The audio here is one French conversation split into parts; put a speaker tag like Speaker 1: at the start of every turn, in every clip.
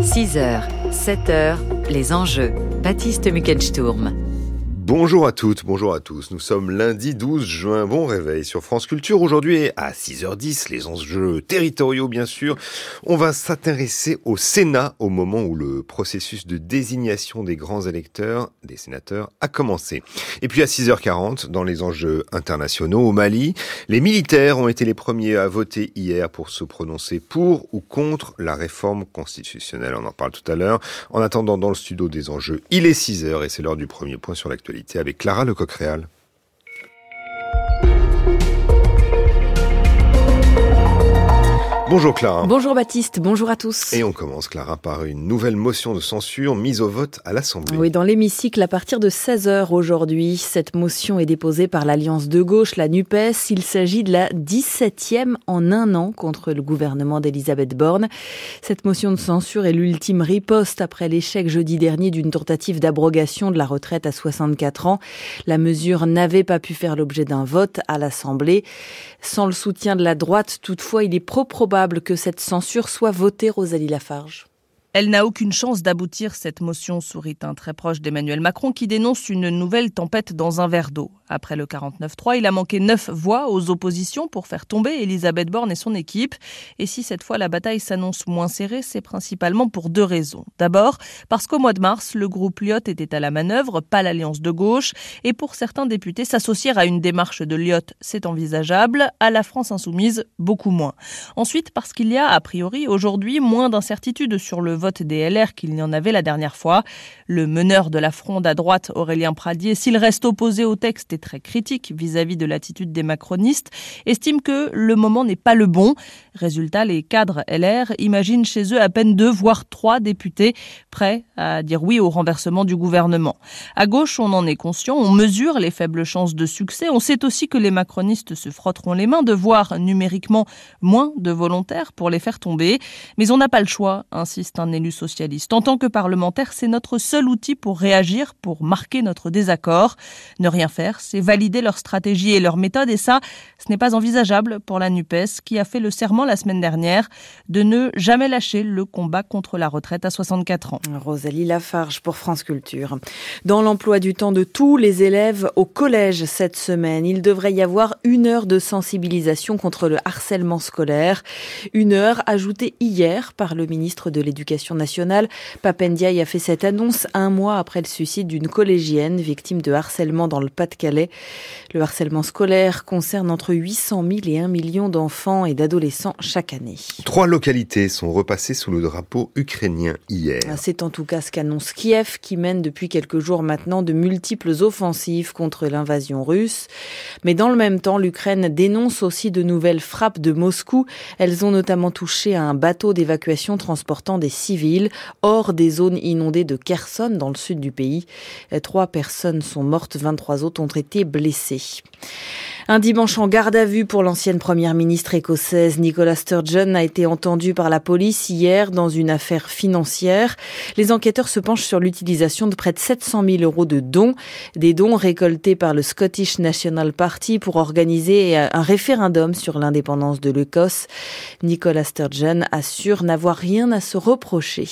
Speaker 1: 6h, 7h, les enjeux. Baptiste Muckensturm.
Speaker 2: Bonjour à toutes, bonjour à tous. Nous sommes lundi 12 juin. Bon réveil sur France Culture. Aujourd'hui, à 6h10, les enjeux territoriaux, bien sûr. On va s'intéresser au Sénat au moment où le processus de désignation des grands électeurs, des sénateurs, a commencé. Et puis à 6h40, dans les enjeux internationaux au Mali, les militaires ont été les premiers à voter hier pour se prononcer pour ou contre la réforme constitutionnelle. On en parle tout à l'heure. En attendant, dans le studio des enjeux, il est 6h et c'est l'heure du premier point sur l'actualité avec Clara Lecoq-Réal. Bonjour Clara.
Speaker 3: Bonjour Baptiste, bonjour à tous.
Speaker 2: Et on commence Clara par une nouvelle motion de censure mise au vote à l'Assemblée.
Speaker 3: Oui, dans l'hémicycle à partir de 16h aujourd'hui, cette motion est déposée par l'Alliance de gauche, la NUPES. Il s'agit de la 17e en un an contre le gouvernement d'Elisabeth Borne. Cette motion de censure est l'ultime riposte après l'échec jeudi dernier d'une tentative d'abrogation de la retraite à 64 ans. La mesure n'avait pas pu faire l'objet d'un vote à l'Assemblée. Sans le soutien de la droite, toutefois, il est pro probable que cette censure soit votée, Rosalie Lafarge.
Speaker 4: Elle n'a aucune chance d'aboutir, cette motion, sourit un très proche d'Emmanuel Macron qui dénonce une nouvelle tempête dans un verre d'eau. Après le 49-3, il a manqué neuf voix aux oppositions pour faire tomber Elisabeth Borne et son équipe. Et si cette fois la bataille s'annonce moins serrée, c'est principalement pour deux raisons. D'abord, parce qu'au mois de mars, le groupe Lyot était à la manœuvre, pas l'alliance de gauche. Et pour certains députés, s'associer à une démarche de Lyot, c'est envisageable. À la France insoumise, beaucoup moins. Ensuite, parce qu'il y a, a priori, aujourd'hui, moins d'incertitudes sur le vote des LR qu'il n'y en avait la dernière fois. Le meneur de la fronde à droite, Aurélien Pradier, s'il reste opposé au texte et très critique vis-à-vis de l'attitude des macronistes, estime que le moment n'est pas le bon. Résultat, les cadres LR imaginent chez eux à peine deux, voire trois députés prêts à dire oui au renversement du gouvernement. À gauche, on en est conscient, on mesure les faibles chances de succès. On sait aussi que les macronistes se frotteront les mains de voir numériquement moins de volontaires pour les faire tomber. Mais on n'a pas le choix, insiste un élu socialiste. En tant que parlementaire, c'est notre seul outil pour réagir, pour marquer notre désaccord. Ne rien faire, c'est valider leur stratégie et leur méthode. Et ça, ce n'est pas envisageable pour la NUPES, qui a fait le serment la semaine dernière de ne jamais lâcher le combat contre la retraite à 64 ans.
Speaker 3: Rosalie Lafarge pour France Culture. Dans l'emploi du temps de tous les élèves au collège cette semaine, il devrait y avoir une heure de sensibilisation contre le harcèlement scolaire. Une heure ajoutée hier par le ministre de l'Éducation nationale. Papendiaï a fait cette annonce un mois après le suicide d'une collégienne victime de harcèlement dans le Pas-de-Calais. Le harcèlement scolaire concerne entre 800 000 et 1 million d'enfants et d'adolescents chaque année.
Speaker 2: Trois localités sont repassées sous le drapeau ukrainien hier.
Speaker 3: C'est en tout cas ce qu'annonce Kiev qui mène depuis quelques jours maintenant de multiples offensives contre l'invasion russe. Mais dans le même temps, l'Ukraine dénonce aussi de nouvelles frappes de Moscou. Elles ont notamment touché un bateau d'évacuation transportant des hors des zones inondées de Kherson dans le sud du pays. Trois personnes sont mortes, 23 autres ont été blessées. Un dimanche en garde à vue pour l'ancienne première ministre écossaise Nicola Sturgeon a été entendue par la police hier dans une affaire financière. Les enquêteurs se penchent sur l'utilisation de près de 700 000 euros de dons, des dons récoltés par le Scottish National Party pour organiser un référendum sur l'indépendance de l'Écosse. Nicola Sturgeon assure n'avoir rien à se reprocher.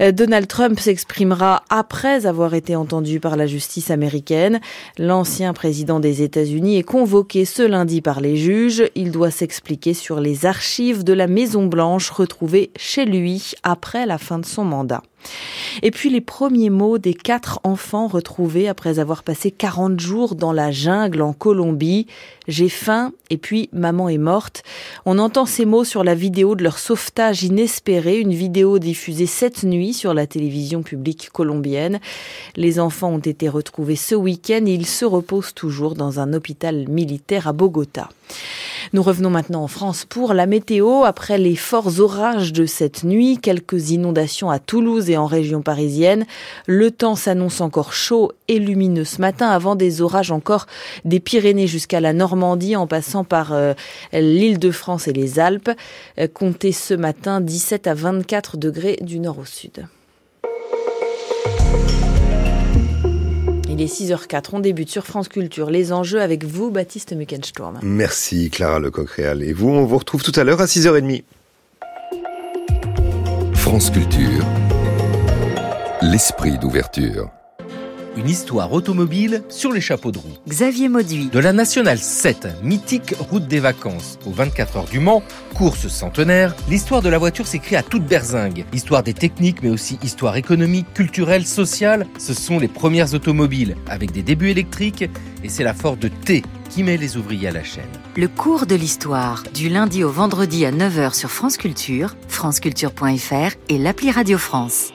Speaker 3: Euh, Donald Trump s'exprimera après avoir été entendu par la justice américaine. L'ancien président des États-Unis est convoqué ce lundi par les juges. Il doit s'expliquer sur les archives de la Maison Blanche retrouvées chez lui après la fin de son mandat. Et puis les premiers mots des quatre enfants retrouvés après avoir passé 40 jours dans la jungle en Colombie. J'ai faim et puis maman est morte. On entend ces mots sur la vidéo de leur sauvetage inespéré, une vidéo diffusée cette nuit sur la télévision publique colombienne. Les enfants ont été retrouvés ce week-end et ils se reposent toujours dans un hôpital militaire à Bogota. Nous revenons maintenant en France pour la météo. Après les forts orages de cette nuit, quelques inondations à Toulouse et en région parisienne, le temps s'annonce encore chaud et lumineux ce matin avant des orages encore des Pyrénées jusqu'à la Normandie en passant par euh, l'île de France et les Alpes. Euh, comptez ce matin 17 à 24 degrés du nord au sud. Il est 6h04, on débute sur France Culture. Les enjeux avec vous, Baptiste Muckensturm.
Speaker 2: Merci Clara Lecoq-Réal. Et vous, on vous retrouve tout à l'heure à 6h30.
Speaker 5: France Culture. L'esprit d'ouverture.
Speaker 6: Une histoire automobile sur les chapeaux de roue.
Speaker 1: Xavier Mauduit.
Speaker 6: De la Nationale 7, mythique route des vacances, aux 24 heures du Mans, course centenaire, l'histoire de la voiture s'écrit à toute berzingue. Histoire des techniques, mais aussi histoire économique, culturelle, sociale. Ce sont les premières automobiles, avec des débuts électriques, et c'est la Ford T qui met les ouvriers à la chaîne.
Speaker 1: Le cours de l'histoire, du lundi au vendredi à 9h sur France Culture, franceculture.fr et l'appli Radio France.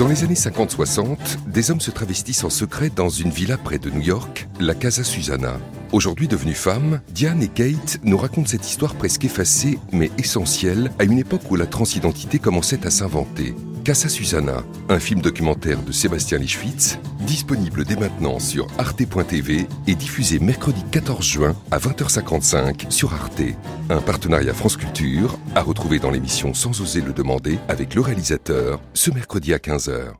Speaker 5: Dans les années 50-60, des hommes se travestissent en secret dans une villa près de New York, la Casa Susana. Aujourd'hui devenues femmes, Diane et Kate nous racontent cette histoire presque effacée, mais essentielle, à une époque où la transidentité commençait à s'inventer. Casa Susana, un film documentaire de Sébastien Lischwitz, disponible dès maintenant sur arte.tv et diffusé mercredi 14 juin à 20h55 sur Arte. Un partenariat France Culture à retrouver dans l'émission Sans oser le demander avec le réalisateur ce mercredi à 15h.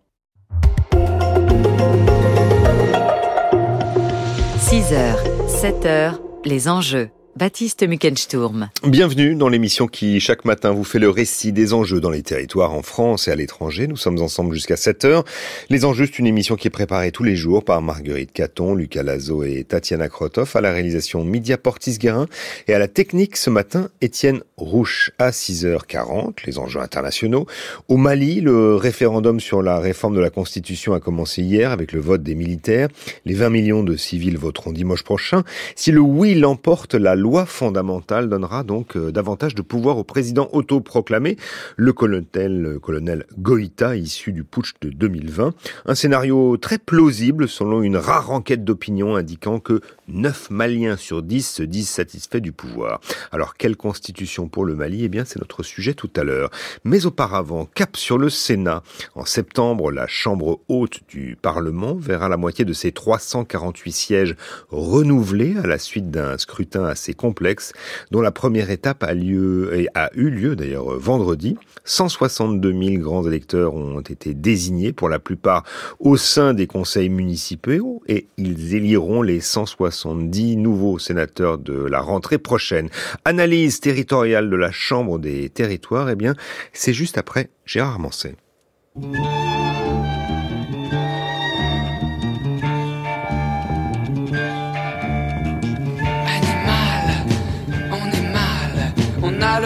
Speaker 1: 6h, 7h, les enjeux. Baptiste Muckensturm.
Speaker 2: Bienvenue dans l'émission qui, chaque matin, vous fait le récit des enjeux dans les territoires en France et à l'étranger. Nous sommes ensemble jusqu'à 7 heures. Les enjeux, c'est une émission qui est préparée tous les jours par Marguerite Caton, Lucas Lazo et Tatiana Krotov à la réalisation Media Portis-Guérin et à la technique ce matin, Étienne Rouche à 6h40, les enjeux internationaux. Au Mali, le référendum sur la réforme de la Constitution a commencé hier avec le vote des militaires. Les 20 millions de civils voteront dimanche prochain. Si le oui l'emporte, la loi fondamentale donnera donc euh, davantage de pouvoir au président autoproclamé, le colonel, le colonel Goïta, issu du putsch de 2020. Un scénario très plausible selon une rare enquête d'opinion indiquant que 9 Maliens sur 10 se disent satisfaits du pouvoir. Alors, quelle constitution pour le Mali? Eh bien, c'est notre sujet tout à l'heure. Mais auparavant, cap sur le Sénat. En septembre, la Chambre haute du Parlement verra la moitié de ses 348 sièges renouvelés à la suite d'un scrutin assez complexe, dont la première étape a lieu a eu lieu d'ailleurs vendredi. 162 000 grands électeurs ont été désignés pour la plupart au sein des conseils municipaux et ils éliront les 170 nouveaux sénateurs de la rentrée prochaine. Analyse territoriale de la Chambre des territoires, eh bien, c'est juste après Gérard Manset.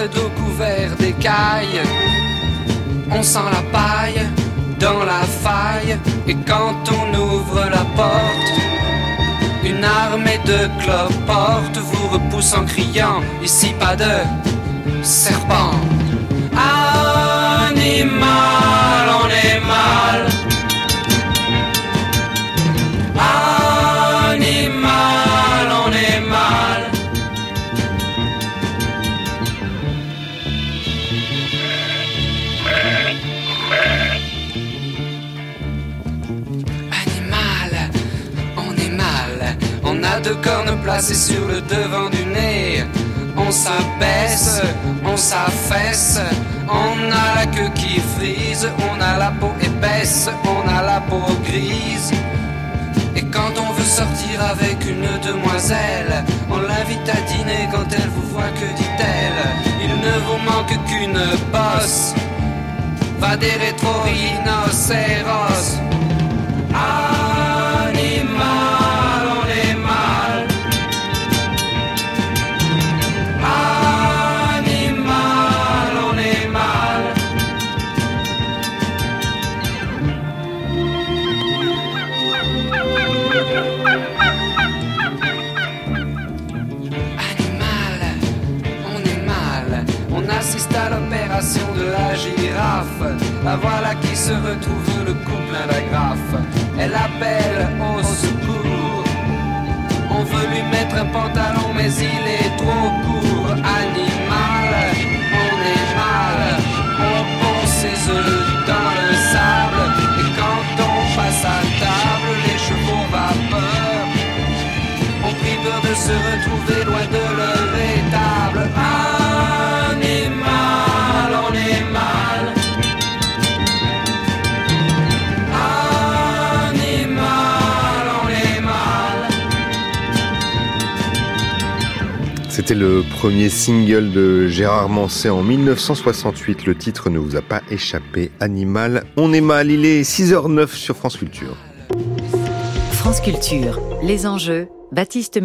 Speaker 7: Le dos couvert d'écailles. On sent la paille dans la faille. Et quand on ouvre la porte, une armée de cloportes vous repousse en criant Ici pas de serpent. Animal, cornes placées sur le devant du nez. On s'abaisse, on s'affaisse, on a la queue qui frise, on a la peau épaisse, on a la peau grise. Et quand on veut sortir avec une demoiselle, on l'invite à dîner quand elle vous voit, que dit-elle? Il ne vous manque qu'une bosse, va des rétro-rhinocéros. Animal.
Speaker 2: Premier single de Gérard Manset en 1968. Le titre ne vous a pas échappé. Animal, on est mal. Il est 6h09 sur France Culture.
Speaker 1: France Culture, les enjeux Baptiste.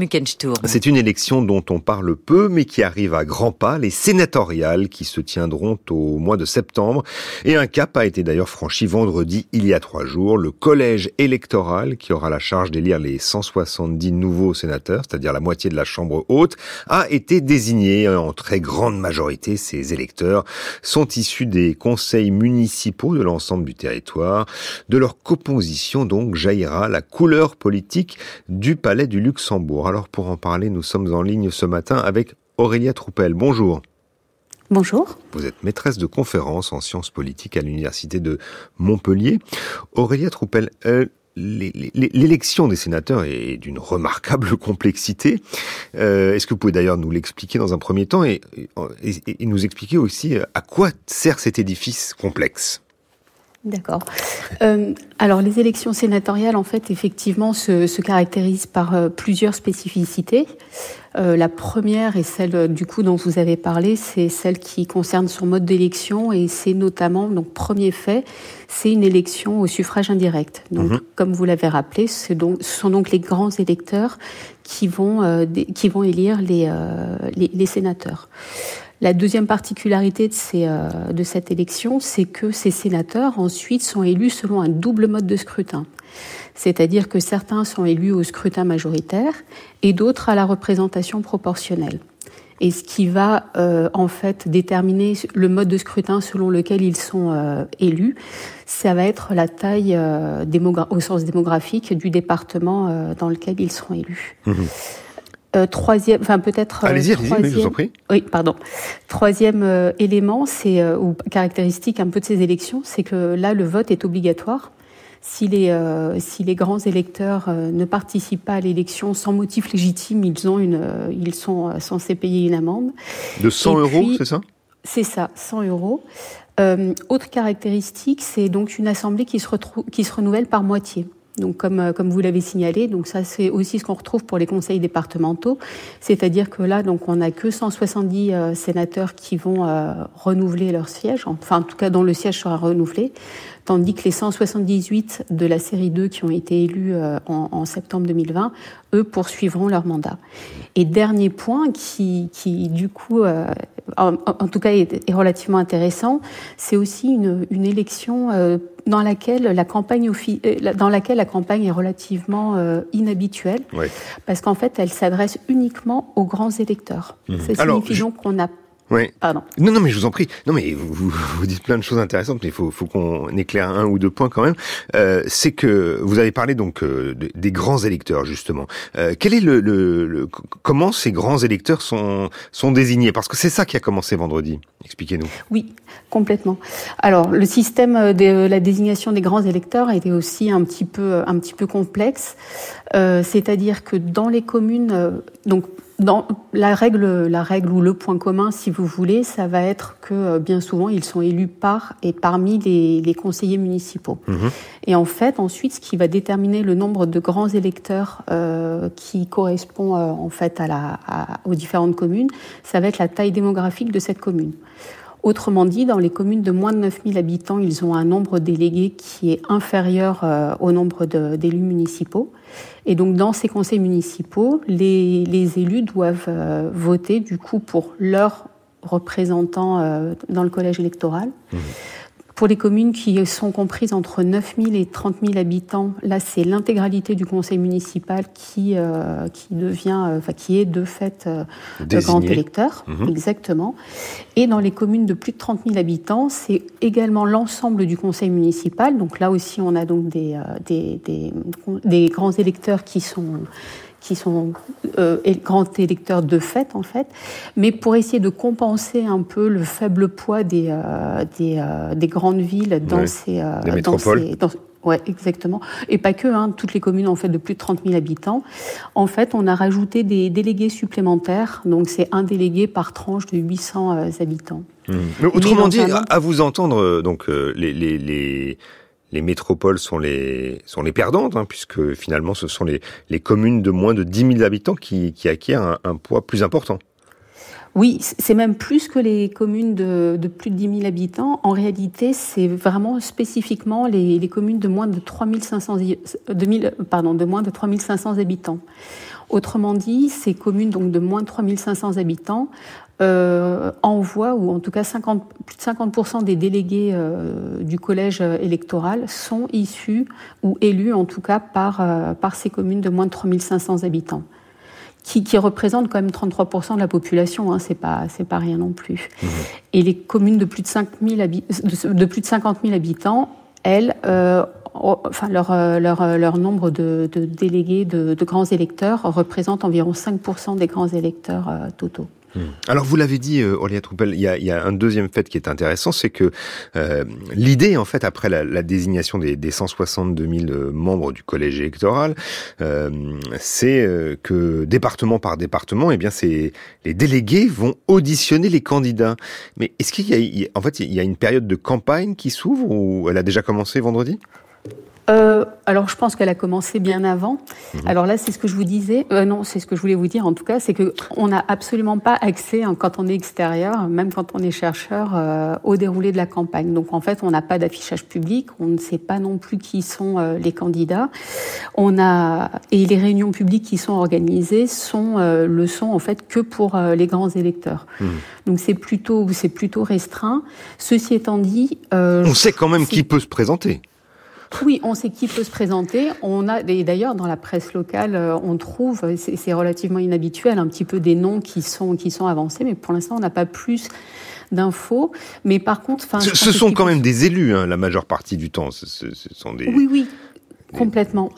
Speaker 2: C'est une élection dont on parle peu, mais qui arrive à grands pas, les sénatoriales qui se tiendront au mois de septembre. Et un cap a été d'ailleurs franchi vendredi, il y a trois jours. Le collège électoral, qui aura la charge d'élire les 170 nouveaux sénateurs, c'est-à-dire la moitié de la Chambre haute, a été désigné en très grande majorité. Ces électeurs sont issus des conseils municipaux de l'ensemble du territoire. De leur composition, donc, jaillira la couleur politique du palais du Alors pour en parler, nous sommes en ligne ce matin avec Aurélia Troupel. Bonjour.
Speaker 8: Bonjour.
Speaker 2: Vous êtes maîtresse de conférences en sciences politiques à l'université de Montpellier. Aurélia Troupel, euh, l'élection des sénateurs est d'une remarquable complexité. Euh, est-ce que vous pouvez d'ailleurs nous l'expliquer dans un premier temps et, nous expliquer aussi euh, à quoi sert cet édifice complexe?
Speaker 8: D'accord. Euh, alors les élections sénatoriales, en fait, effectivement, se, se caractérisent par euh, plusieurs spécificités. Euh, la première est celle du coup dont vous avez parlé, c'est celle qui concerne son mode d'élection et c'est notamment donc premier fait, c'est une élection au suffrage indirect. Donc mhm. comme vous l'avez rappelé, donc, ce sont donc les grands électeurs qui vont euh, qui vont élire les, les, les sénateurs. La deuxième particularité euh, de cette élection, c'est que ces sénateurs ensuite sont élus selon un double mode de scrutin. C'est-à-dire que certains sont élus au scrutin majoritaire et d'autres à la représentation proportionnelle. Et ce qui va euh, en fait déterminer le mode de scrutin selon lequel ils sont euh, élus, ça va être la taille au sens démographique du département dans lequel ils seront élus. Mmh. Euh, troisième, enfin peut-être.
Speaker 2: Euh, allez-y, allez-y, je vous en prie.
Speaker 8: Oui, pardon. Troisième euh, élément, c'est ou caractéristique un peu de ces élections, c'est que là le vote est obligatoire. Si les si les grands électeurs ne participent pas à l'élection sans motif légitime, ils ont une ils sont censés payer une amende.
Speaker 2: De 100 euros, c'est ça?
Speaker 8: C'est ça, 100 euros. autre caractéristique, c'est donc une assemblée qui se retrouve qui se renouvelle par moitié. Donc, comme, euh, comme vous l'avez signalé, donc ça c'est aussi ce qu'on retrouve pour les conseils départementaux, c'est-à-dire que là, donc on n'a que 170 euh, sénateurs qui vont euh, renouveler leur siège, enfin en tout cas dont le siège sera renouvelé, tandis que les 178 de la série 2 qui ont été élus en, en, septembre 2020, eux poursuivront leur mandat. Et dernier point qui, qui du coup, en, en, tout cas est, est relativement intéressant, c'est aussi une, une élection dans laquelle la campagne euh, dans laquelle la campagne est relativement euh, inhabituelle, parce qu'en fait, elle s'adresse uniquement aux grands électeurs. Mhm. Ça signifie donc qu'on a
Speaker 2: oui. Pardon. Non, non, mais je vous en prie. Non, mais vous, vous dites plein de choses intéressantes, mais il faut, faut qu'on éclaire un ou deux points quand même. Euh, c'est que vous avez parlé donc euh, des grands électeurs justement. Euh, quel est le, le, comment ces grands électeurs sont sont désignés? Parce que c'est ça qui a commencé vendredi. Expliquez-nous.
Speaker 8: Oui, complètement. Alors, le système de la désignation des grands électeurs était aussi un petit peu un petit peu complexe. Euh, c'est-à-dire que dans les communes, donc dans la règle, la règle ou le point commun, si vous voulez, ça va être que euh, bien souvent ils sont élus par et parmi les, les conseillers municipaux. Mhm. Et en fait, ensuite, ce qui va déterminer le nombre de grands électeurs euh, qui correspond euh, en fait à la, à, aux différentes communes, ça va être la taille démographique de cette commune. Autrement dit, dans les communes de moins de 9000 habitants, ils ont un nombre délégué qui est inférieur euh, au nombre d'élus municipaux. Et donc, dans ces conseils municipaux, les, élus doivent euh, voter, du coup, pour leurs représentants euh, dans le collège électoral. Mmh. Pour les communes qui sont comprises entre 9 000 et 30 000 habitants, là, c'est l'intégralité du conseil municipal qui, euh, qui devient, euh, enfin, qui est de fait euh, grand électeur. Mhm. Exactement. Et dans les communes de plus de 30 000 habitants, c'est également l'ensemble du conseil municipal. Donc là aussi, on a donc des, des, des, des grands électeurs qui sont qui sont euh, grands électeurs de fait en fait, mais pour essayer de compenser un peu le faible poids des euh, des, euh, des, grandes villes dans ces
Speaker 2: euh, dans ces dans,
Speaker 8: Ouais, exactement. Et pas que, hein, toutes les communes en fait de plus de 30 000 habitants. En fait, on a rajouté des délégués supplémentaires. Donc, c'est un délégué par tranche de 800 euh, habitants.
Speaker 2: Mmh. Mais autrement dit, à vous entendre, donc les, les, les les métropoles sont les perdantes, hein, puisque finalement ce sont les, communes de moins de 10 000 habitants qui, qui acquièrent un, poids plus important.
Speaker 8: Oui, c'est même plus que les communes de, plus de 10 000 habitants. En réalité, c'est vraiment spécifiquement les, communes de moins de 3500, 2000, pardon, de moins de 3500 habitants. Autrement dit, ces communes de moins de 3500 habitants euh, envoient, ou en tout cas 50, plus de 50% des délégués euh, du collège électoral sont issus ou élus en tout cas par, euh, par ces communes de moins de 3500 habitants qui, qui représente quand même 33% de la population, hein, c'est pas c'est pas rien non plus. Mmh. Et les communes de plus de, 5 000 de, de, plus de 50 000 habitants, elles, euh, enfin leur, leur, leur nombre de, de délégués de, de, grands électeurs représente environ 5% des grands électeurs euh, totaux.
Speaker 2: Hmm. Alors vous l'avez dit, euh, Aurélia Troupel, il y, a, un deuxième fait qui est intéressant, c'est que euh, l'idée, en fait, après la, désignation des, des, 162 000 euh, membres du collège électoral, c'est que département par département, eh bien, c'est les délégués vont auditionner les candidats. Mais est-ce qu'il y a, en fait, y a une période de campagne qui s'ouvre ou elle a déjà commencé vendredi?
Speaker 8: Euh, alors, je pense qu'elle a commencé bien avant. Mmh. Alors là, c'est ce que je vous disais. Euh, non, c'est ce que je voulais vous dire. En tout cas, c'est que on n'a absolument pas accès, hein, quand on est extérieur, même quand on est chercheur, euh, au déroulé de la campagne. Donc, en fait, on n'a pas d'affichage public. On ne sait pas non plus qui sont les candidats. On a et les réunions publiques qui sont organisées sont le sont en fait que pour les grands électeurs. Mmh. Donc, c'est plutôt c'est plutôt restreint. Ceci étant dit,
Speaker 2: on sait quand même qui peut se présenter.
Speaker 8: Oui, on sait qui peut se présenter. On a, et d'ailleurs, dans la presse locale, euh, on trouve, c'est relativement inhabituel, un petit peu des noms qui sont, qui sont avancés, mais pour l'instant, on n'a pas plus d'infos. Mais par contre,
Speaker 2: ce, ce sont quand même des élus, hein, la majeure partie du temps. Ce, ce, ce sont des.
Speaker 8: Oui, oui, des... complètement.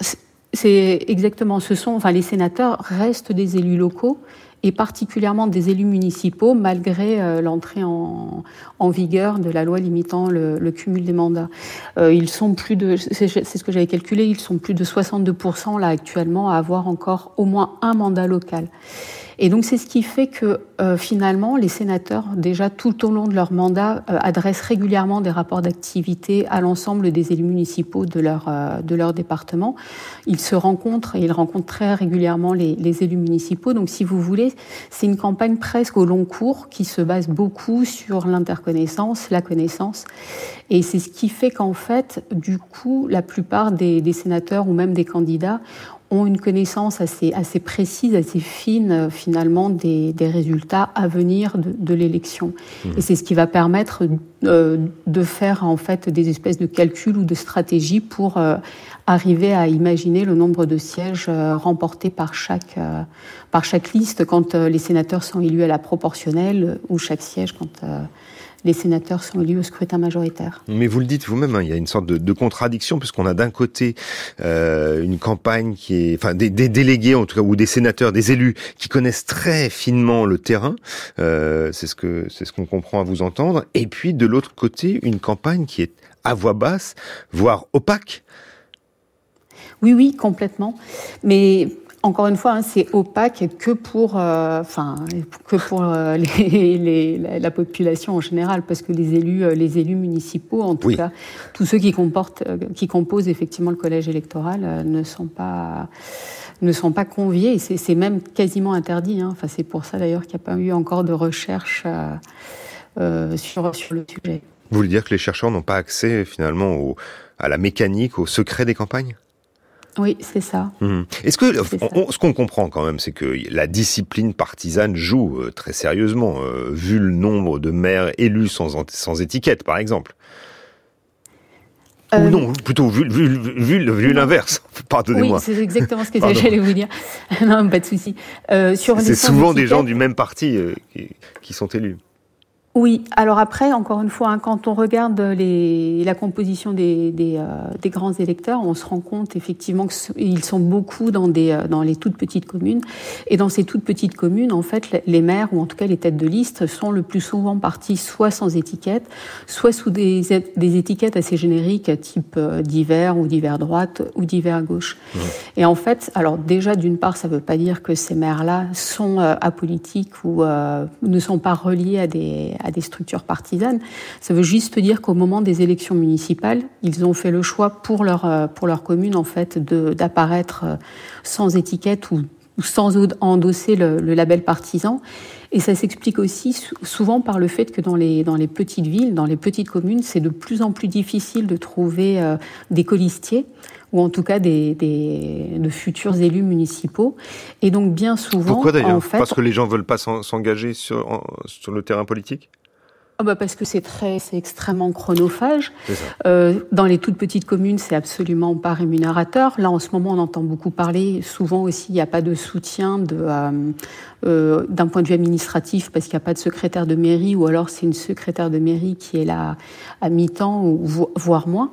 Speaker 8: C'est exactement. Ce sont, enfin, les sénateurs restent des élus locaux et particulièrement des élus municipaux, malgré euh, l'entrée en, en, vigueur de la loi limitant le, le cumul des mandats. Euh, ils sont plus de, c'est ce que j'avais calculé, ils sont plus de 62% là actuellement à avoir encore au moins un mandat local. Et donc c'est ce qui fait que euh, finalement les sénateurs, déjà tout au long de leur mandat, euh, adressent régulièrement des rapports d'activité à l'ensemble des élus municipaux de leur, euh, de leur département. Ils se rencontrent et ils rencontrent très régulièrement les, élus municipaux. Donc si vous voulez, c'est une campagne presque au long cours qui se base beaucoup sur l'interconnaissance, la connaissance. Et c'est ce qui fait qu'en fait, du coup, la plupart des, des sénateurs ou même des candidats ont une connaissance assez, assez précise, assez fine euh, finalement des, des résultats à venir de, de l'élection. Mmh. Et c'est ce qui va permettre euh, de faire en fait des espèces de calculs ou de stratégies pour euh, arriver à imaginer le nombre de sièges euh, remportés par chaque, par chaque liste quand les sénateurs sont élus à la proportionnelle ou chaque siège quand les sénateurs sont élus au scrutin majoritaire.
Speaker 2: Mais vous le dites vous-même, hein, il y a une sorte de, de contradiction puisqu'on a d'un côté euh, une campagne qui est, enfin des, des, délégués en tout cas ou des sénateurs, des élus qui connaissent très finement le terrain. Euh, c'est ce que c'est ce qu'on comprend à vous entendre. Et puis de l'autre côté, une campagne qui est à voix basse, voire opaque.
Speaker 8: Oui, oui, complètement. Mais encore une fois, hein, c'est opaque que pour, euh, enfin, que pour euh, les, les, la, la, population en général, parce que les élus, euh, les élus municipaux, en tout oui. cas, tous ceux qui comportent, qui composent effectivement le collège électoral, ne sont pas ne sont pas conviés. C'est même quasiment interdit. Hein. Enfin, c'est pour ça d'ailleurs qu'il n'y a pas eu encore de recherche sur sur le sujet.
Speaker 2: Vous voulez dire que les chercheurs n'ont pas accès finalement au, à la mécanique, au secret des campagnes?
Speaker 8: Oui, c'est ça.
Speaker 2: Mmh. Est-ce que on, ce qu'on comprend quand même, c'est que la discipline partisane joue euh, très sérieusement, euh, vu le nombre de maires élus sans, sans étiquette, par exemple. Euh... Ou non, plutôt vu, vu, vu, vu l'inverse. Pardonnez-moi.
Speaker 8: Oui, c'est exactement ce que j'allais vous dire. non, pas de souci.
Speaker 2: Euh, c'est souvent des gens du même parti euh, qui, qui sont élus.
Speaker 8: Oui, alors après, encore une fois, hein, quand on regarde les, la composition des, des, euh, des, grands électeurs, on se rend compte effectivement qu'ils sont beaucoup dans, des, euh, dans les toutes petites communes. Et dans ces toutes petites communes, en fait, les maires, ou en tout cas les têtes de liste, sont le plus souvent partis soit sans étiquette, soit sous des, des étiquettes assez génériques, type euh, divers ou divers droite ou divers gauche. Mmh. Et en fait, alors déjà, d'une part, ça ne veut pas dire que ces maires-là sont euh, apolitiques ou euh, ne sont pas reliés à des à des structures partisanes. Ça veut juste dire qu'au moment des élections municipales, ils ont fait le choix pour leur, euh, pour leur commune, en fait, d'apparaître euh, sans étiquette ou, sans endosser le, le, label partisan. Et ça s'explique aussi souvent par le fait que dans les, dans les petites villes, dans les petites communes, c'est de plus en plus difficile de trouver euh, des colistiers ou en tout cas des, des, de futurs élus municipaux. Et donc bien souvent,
Speaker 2: pourquoi d'ailleurs
Speaker 8: en fait,
Speaker 2: Parce que les gens veulent pas s'engager sur, sur le terrain politique.
Speaker 8: Ah bah parce que c'est très, c'est extrêmement chronophage. Euh, dans les toutes petites communes, c'est absolument pas rémunérateur. Là, en ce moment, on entend beaucoup parler. Souvent aussi, il n'y a pas de soutien de, euh, euh, d'un point de vue administratif parce qu'il n'y a pas de secrétaire de mairie ou alors c'est une secrétaire de mairie qui est là à mi-temps ou voire moins.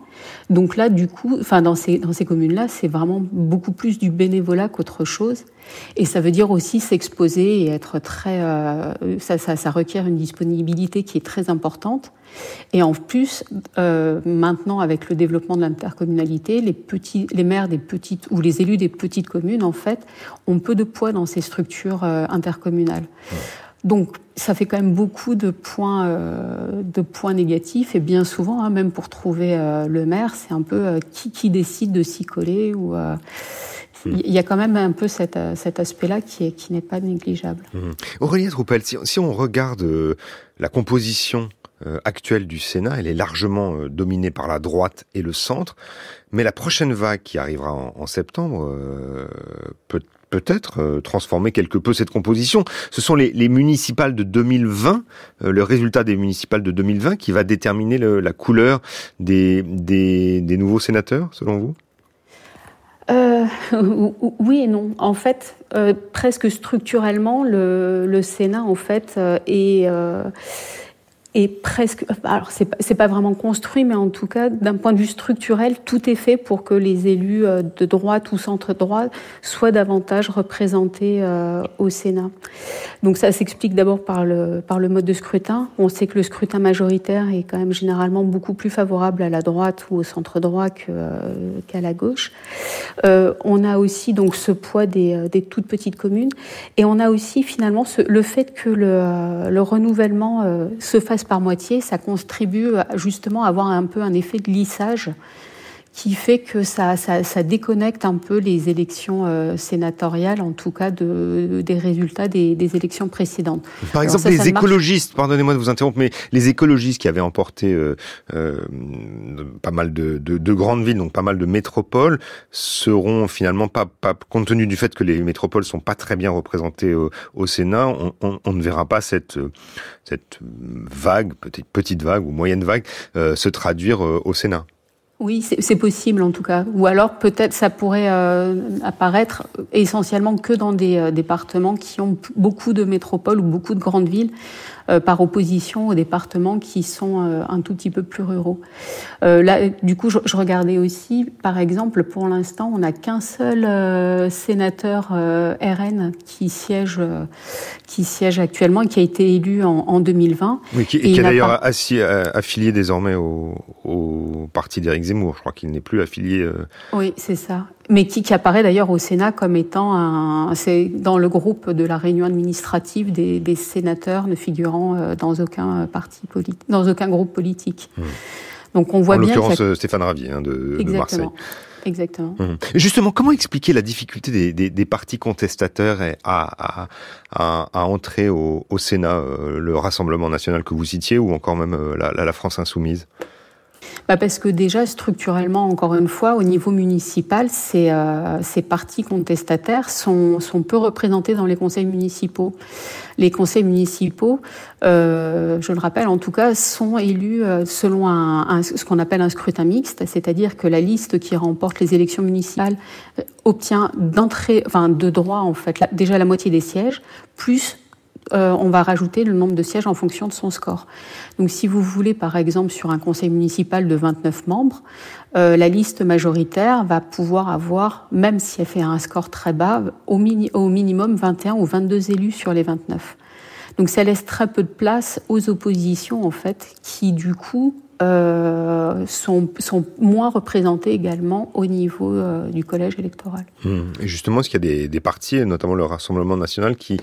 Speaker 8: Donc là, du coup, enfin dans ces dans ces communes-là, c'est vraiment beaucoup plus du bénévolat qu'autre chose. Et ça veut dire aussi s'exposer et être très euh, ça, ça, ça requiert une disponibilité qui est très importante. Et en plus, euh, maintenant, avec le développement de l'intercommunalité, les, petits, les maires des petites ou les élus des petites communes, en fait, ont peu de poids dans ces structures euh, intercommunales. Donc, ça fait quand même beaucoup de points, euh, de points négatifs. Et bien souvent, hein, même pour trouver euh, le maire, c'est un peu euh, qui, qui, décide de s'y coller. Ou hmm. il y a quand même un peu cet, cet aspect-là qui, est, qui n'est pas négligeable.
Speaker 2: Mmh. Aurélie Troupel, si, si, on regarde la composition actuelle du Sénat, elle est largement dominée par la droite et le centre, mais la prochaine vague qui arrivera en, en septembre peut peut-être transformer quelque peu cette composition. Ce sont les, les municipales de 2020, le résultat des municipales de 2020 qui va déterminer la couleur des, des, nouveaux sénateurs, selon vous?
Speaker 8: Euh, oui et non. En fait, euh, presque structurellement, le, le, Sénat en fait euh, est presque, alors c'est pas, pas vraiment construit, mais en tout cas, d'un point de vue structurel, tout est fait pour que les élus euh, de droite ou centre droit soient davantage représentés euh, au Sénat. Donc ça s'explique d'abord par le, par le mode de scrutin. On sait que le scrutin majoritaire est quand même généralement beaucoup plus favorable à la droite ou au centre droit euh, qu'à la gauche. On a aussi donc ce poids des, des, toutes petites communes, et on a aussi finalement le fait que le, le renouvellement se fasse par moitié, ça contribue justement à avoir un peu un effet de lissage qui fait que ça, ça, ça, déconnecte un peu les élections euh, sénatoriales, en tout cas de, des résultats des, des, élections précédentes.
Speaker 2: Par exemple, ça, les écologistes, pardonnez-moi de vous interrompre, mais les écologistes qui avaient emporté euh, euh, pas mal de, de, de, grandes villes, donc pas mal de métropoles, seront finalement pas, pas, compte tenu du fait que les métropoles sont pas très bien représentées au, au Sénat, on, on, on, ne verra pas cette, cette vague, peut-être petite vague ou moyenne vague, euh, se traduire euh, au Sénat.
Speaker 8: Oui, c'est possible en tout cas. Ou alors peut-être ça pourrait euh, apparaître essentiellement que dans des euh, départements qui ont beaucoup de métropoles ou beaucoup de grandes villes, euh, par opposition aux départements qui sont euh, un tout petit peu plus ruraux. Euh, là, du coup, je, je, regardais aussi, par exemple, pour l'instant, on n'a qu'un seul sénateur RN qui siège, qui siège actuellement et qui a été élu en, en 2020.
Speaker 2: Oui, qui, et qui est d'ailleurs pas... affilié désormais au, au parti d'Éric Zemmour. Je crois qu'il n'est plus affilié. Euh...
Speaker 8: Oui, c'est ça. Mais qui, qui apparaît d'ailleurs au Sénat comme étant un. C'est dans le groupe de la réunion administrative des, des sénateurs ne figurant euh, dans aucun parti politique, dans aucun groupe politique. Mmh. Donc on voit
Speaker 2: en
Speaker 8: bien.
Speaker 2: En l'occurrence, a... Stéphane Ravier hein, de, de, Marseille.
Speaker 8: Exactement.
Speaker 2: Mmh. Justement, comment expliquer la difficulté des, des, des partis contestateurs à, à, à, à entrer au, au Sénat, euh, le Rassemblement national que vous citiez, ou encore même euh, la France insoumise?
Speaker 8: Bah parce que déjà structurellement, encore une fois, au niveau municipal, ces, euh, ces partis contestataires sont, sont peu représentés dans les conseils municipaux. Les conseils municipaux, euh, je le rappelle, en tout cas, sont élus selon un, un, ce qu'on appelle un scrutin mixte, c'est-à-dire que la liste qui remporte les élections municipales obtient d'entrée, enfin de droit en fait, déjà la moitié des sièges, plus euh, on va rajouter le nombre de sièges en fonction de son score. Donc si vous voulez, par exemple, sur un conseil municipal de 29 membres, euh, la liste majoritaire va pouvoir avoir, même si elle fait un score très bas, au, mini, au minimum 21 ou 22 élus sur les 29. Donc ça laisse très peu de place aux oppositions, en fait, qui du coup euh, sont, moins représentés également au niveau du collège électoral.
Speaker 2: Mmh. Et justement, est-ce qu'il y a des partis, notamment le Rassemblement national, qui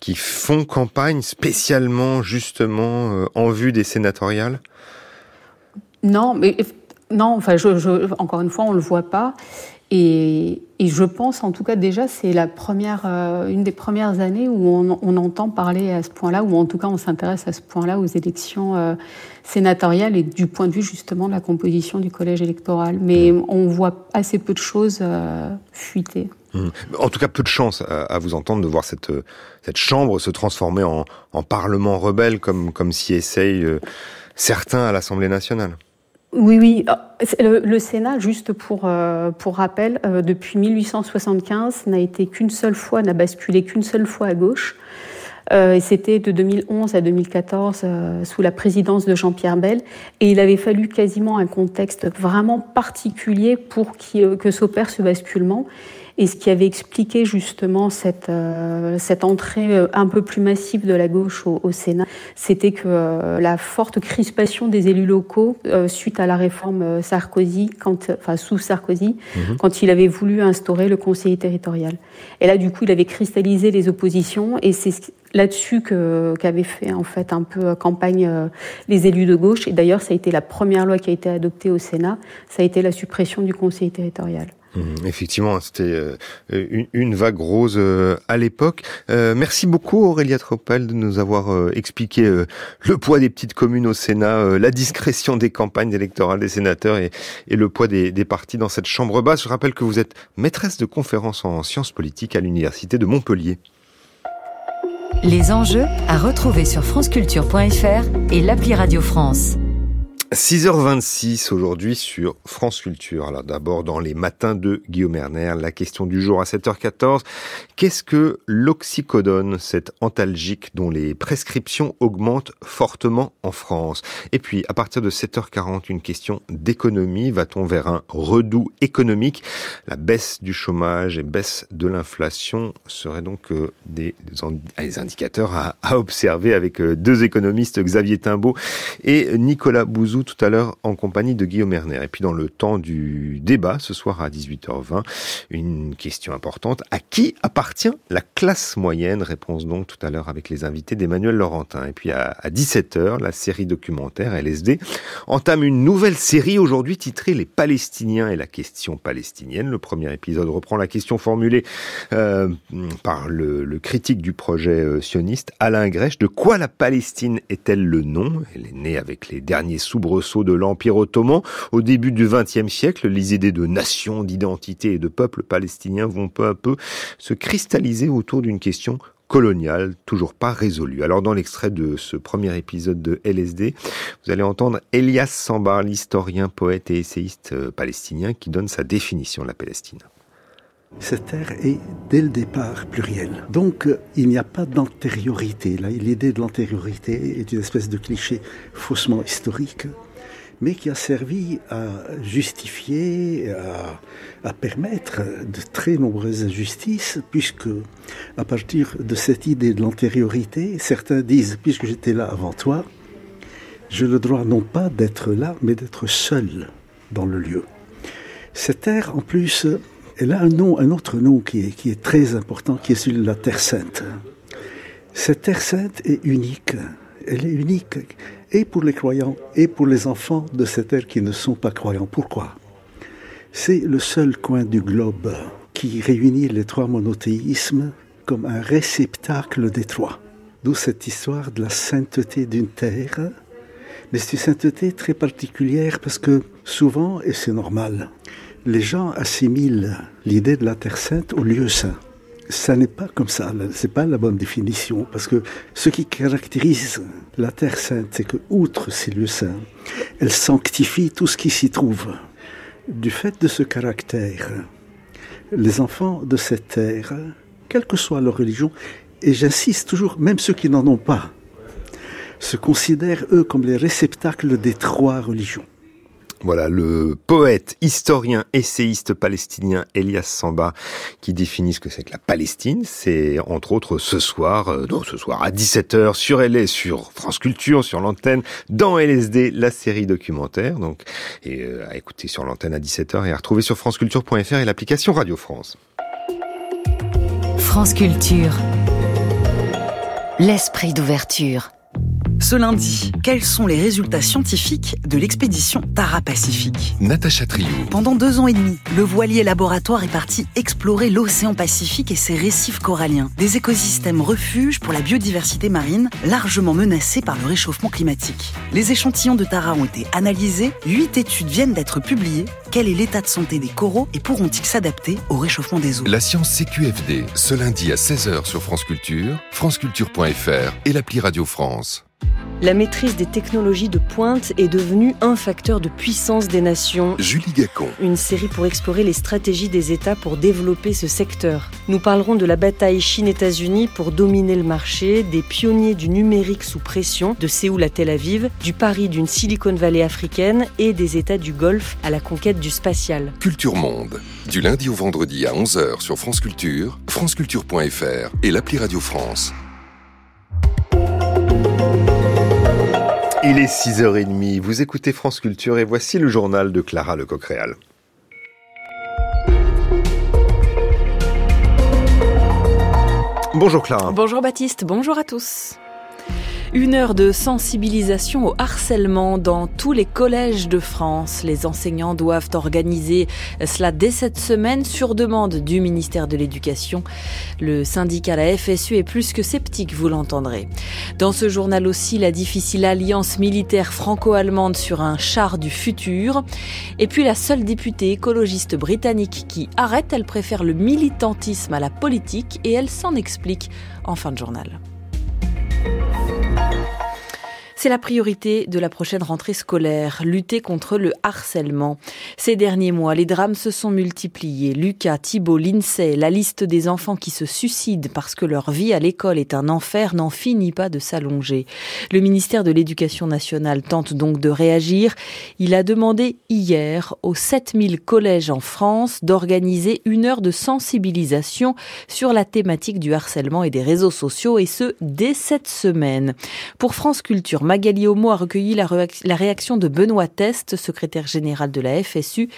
Speaker 2: qui font campagne spécialement justement euh, en vue des sénatoriales?
Speaker 8: Non, mais Non, enfin, je, encore une fois, on ne le voit pas. Et, je pense, en tout cas, déjà, c'est la première, euh, une des premières années où on, entend parler à ce point-là, ou en tout cas, on s'intéresse à ce point-là aux élections euh, sénatoriales et du point de vue justement de la composition du collège électoral. Mais on voit assez peu de choses euh, fuiter.
Speaker 2: Mmh. En tout cas, peu de chance à, vous entendre de voir cette, cette chambre se transformer en, en parlement rebelle, comme, comme s'y essayent certains à l'Assemblée nationale.
Speaker 8: Oui, oui. Ah, le, Sénat, juste pour, euh, pour rappel, euh, depuis 1875, n'a été qu'une seule fois, n'a basculé qu'une seule fois à gauche. Euh, c'était de 2011 à 2014 sous la présidence de Jean-Pierre Bell. Et il avait fallu quasiment un contexte vraiment particulier pour que s'opère ce basculement. Et ce qui avait expliqué justement cette, euh, cette entrée euh, un peu plus massive de la gauche au, Sénat, c'était que euh, la forte crispation des élus locaux suite à la réforme Sarkozy, quand, enfin sous Sarkozy, mhm. quand il avait voulu instaurer le conseiller territorial. Et là, du coup, il avait cristallisé les oppositions et c'est là-dessus qu'avaient fait en fait un peu campagne les élus de gauche. Et d'ailleurs, ça a été la première loi qui a été adoptée au Sénat. Ça a été la suppression du conseiller territorial.
Speaker 2: Mmh, effectivement, c'était euh, une, vague rose euh, à l'époque. Euh, merci beaucoup Aurélia Tropel de nous avoir expliqué le poids des petites communes au Sénat, la discrétion des campagnes électorales des sénateurs et, le poids des, partis dans cette chambre basse. Je rappelle que vous êtes maîtresse de conférences en sciences politiques à l'Université de Montpellier.
Speaker 1: Les enjeux à retrouver sur franceculture.fr et l'appli Radio France.
Speaker 2: 6h26 aujourd'hui sur France Culture. Alors d'abord dans les matins de Guillaume Erner, la question du jour à 7h14. Qu'est-ce que l'oxycodone, cette antalgique dont les prescriptions augmentent fortement en France? Et puis à partir de 7h40, une question d'économie. Va-t-on vers un redout économique? La baisse du chômage et baisse de l'inflation seraient donc euh, des, indicateurs à, à observer avec euh, deux économistes, Xavier Timbaud et Nicolas Bouzou tout à l'heure en compagnie de Guillaume Erner. Et puis dans le temps du débat, ce soir à 18h20, une question importante. À qui appartient la classe moyenne? Réponse donc tout à l'heure avec les invités d'Emmanuel Laurentin. Et puis à, 17h, la série documentaire LSD entame une nouvelle série aujourd'hui titrée Les Palestiniens et la question palestinienne. Le premier épisode reprend la question formulée euh, par le, critique du projet euh, sioniste Alain Grèche. De quoi la Palestine est-elle le nom? Elle est née avec les derniers sous soubresaut de l'Empire ottoman. Au début du XXe siècle, les idées de nation, d'identité et de peuple palestinien vont peu à peu se cristalliser autour d'une question coloniale, toujours pas résolue. Alors dans l'extrait de ce premier épisode de LSD, vous allez entendre Elias Sambar, l'historien, poète et essayiste euh, palestinien, qui donne sa définition de la Palestine.
Speaker 9: Cette terre est dès le départ plurielle. Donc euh, il n'y a pas d'antériorité. L'idée de l'antériorité est une espèce de cliché faussement historique, mais qui a servi à justifier, à, permettre de très nombreuses injustices, puisque à partir de cette idée de l'antériorité, certains disent, puisque j'étais là avant toi, j'ai le droit non pas d'être là, mais d'être seul dans le lieu. Cette terre, en plus, elle a un nom, un autre nom qui est, qui est très important, qui est celui de la Terre Sainte. Cette Terre Sainte est unique. Elle est unique et pour les croyants et pour les enfants de cette terre qui ne sont pas croyants. Pourquoi? C'est le seul coin du globe qui réunit les trois monothéismes comme un réceptacle des trois. D'où cette histoire de la sainteté d'une terre. Mais c'est une sainteté très particulière parce que souvent, et c'est normal, les gens assimilent l'idée de la Terre sainte au lieu saint. Ça n'est pas comme ça, c'est pas la bonne définition, parce que ce qui caractérise la Terre sainte, c'est que, outre ces lieux saints, elle sanctifie tout ce qui s'y trouve. Du fait de ce caractère, les enfants de cette terre, quelle que soit leur religion, et j'insiste toujours, même ceux qui n'en ont pas, se considèrent, eux, comme les réceptacles des trois religions.
Speaker 2: Voilà, le poète, historien, essayiste palestinien Elias Samba qui définit ce que c'est que la Palestine. C'est entre autres ce soir, euh, ce soir à 17h sur LS, sur France Culture, sur l'antenne, dans LSD, la série documentaire. Donc, et euh, à écouter sur l'antenne à 17h et à retrouver sur franceculture.fr et l'application Radio France.
Speaker 1: France Culture. L'esprit d'ouverture.
Speaker 10: Ce lundi, quels sont les résultats scientifiques de l'expédition Tara Pacifique
Speaker 5: Natacha Trio.
Speaker 10: Pendant deux ans et demi, le voilier laboratoire est parti explorer l'océan Pacifique et ses récifs coralliens, des écosystèmes refuges pour la biodiversité marine largement menacés par le réchauffement climatique. Les échantillons de Tara ont été analysés, huit études viennent d'être publiées. Quel est l'état de santé des coraux et pourront-ils s'adapter au réchauffement des eaux?
Speaker 5: La science CQFD, ce lundi à 16h sur France Culture, franceculture.fr et l'appli Radio France.
Speaker 11: La maîtrise des technologies de pointe est devenue un facteur de puissance des nations.
Speaker 5: Julie Gacon.
Speaker 11: Une série pour explorer les stratégies des États pour développer ce secteur. Nous parlerons de la bataille Chine-États-Unis pour dominer le marché, des pionniers du numérique sous pression, de Séoul à Tel Aviv, du pari d'une Silicon Valley africaine et des États du Golfe à la conquête du spatial.
Speaker 5: Culture Monde. Du lundi au vendredi à 11h sur France Culture, franceculture.fr et l'appli Radio France.
Speaker 2: Il est 6h30, vous écoutez France Culture et voici le journal de Clara Lecoq-Réal. Bonjour Clara.
Speaker 3: Bonjour Baptiste, bonjour à tous. Une heure de sensibilisation au harcèlement dans tous les collèges de France. Les enseignants doivent organiser cela dès cette semaine sur demande du ministère de l'Éducation. Le syndicat la FSU est plus que sceptique, vous l'entendrez. Dans ce journal aussi, la difficile alliance militaire franco-allemande sur un char du futur. Et puis la seule députée écologiste britannique qui arrête, elle préfère le militantisme à la politique et elle s'en explique en fin de journal. C'est la priorité de la prochaine rentrée scolaire, lutter contre le harcèlement. Ces derniers mois, les drames se sont multipliés. Lucas, Thibault, Lindsay, la liste des enfants qui se suicident parce que leur vie à l'école est un enfer n'en finit pas de s'allonger. Le ministère de l'Éducation nationale tente donc de réagir. Il a demandé hier aux 7000 collèges en France d'organiser une heure de sensibilisation sur la thématique du harcèlement et des réseaux sociaux et ce, dès cette semaine. Pour France Culture, Magali Homo a recueilli la, réaction de Benoît Test, secrétaire général de la FSU.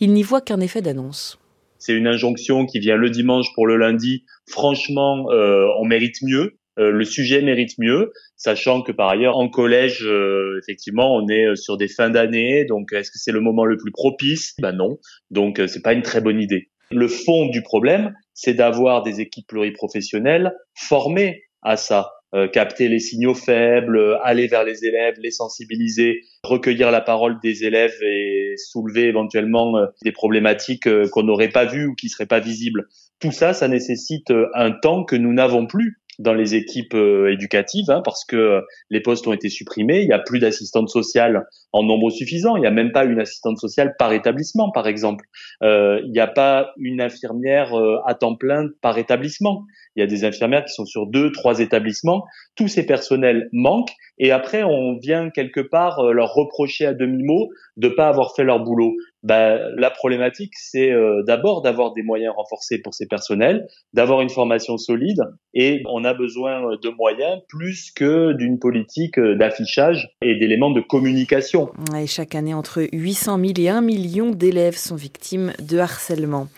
Speaker 3: Il n'y voit qu'un effet d'annonce.
Speaker 12: C'est une injonction qui vient le dimanche pour le lundi. Franchement, euh, on mérite mieux. Euh, le sujet mérite mieux, sachant que par ailleurs en collège, euh, effectivement, on est sur des fins d'année, donc est-ce que c'est le moment le plus propice? Ben non, donc c'est pas une très bonne idée. Le fond du problème, c'est d'avoir des équipes pluriprofessionnelles formées à ça. Euh, capter les signaux faibles, euh, aller vers les élèves, les sensibiliser, recueillir la parole des élèves et soulever éventuellement euh, des problématiques qu'on n'aurait pas vues ou qui seraient pas visibles. Tout ça, ça nécessite un temps que nous n'avons plus dans les équipes éducatives, hein, parce que les postes ont été supprimés, il n'y a plus d'assistantes sociales en nombre suffisant, il n'y a même pas une assistante sociale par établissement, par exemple. Euh, il n'y a pas une infirmière à temps plein par établissement. Il y a des infirmières qui sont sur deux, trois établissements. Tous ces personnels manquent et après on vient quelque part euh, leur reprocher à demi-mot de pas avoir fait leur boulot. Ben, la problématique, c'est euh, d'abord d'avoir des moyens renforcés pour ces personnels, d'avoir une formation solide, et on a besoin de moyens plus que d'une politique euh, d'affichage et d'éléments de communication.
Speaker 3: Et chaque année, entre 800 000 et 1 million d'élèves sont victimes de harcèlement.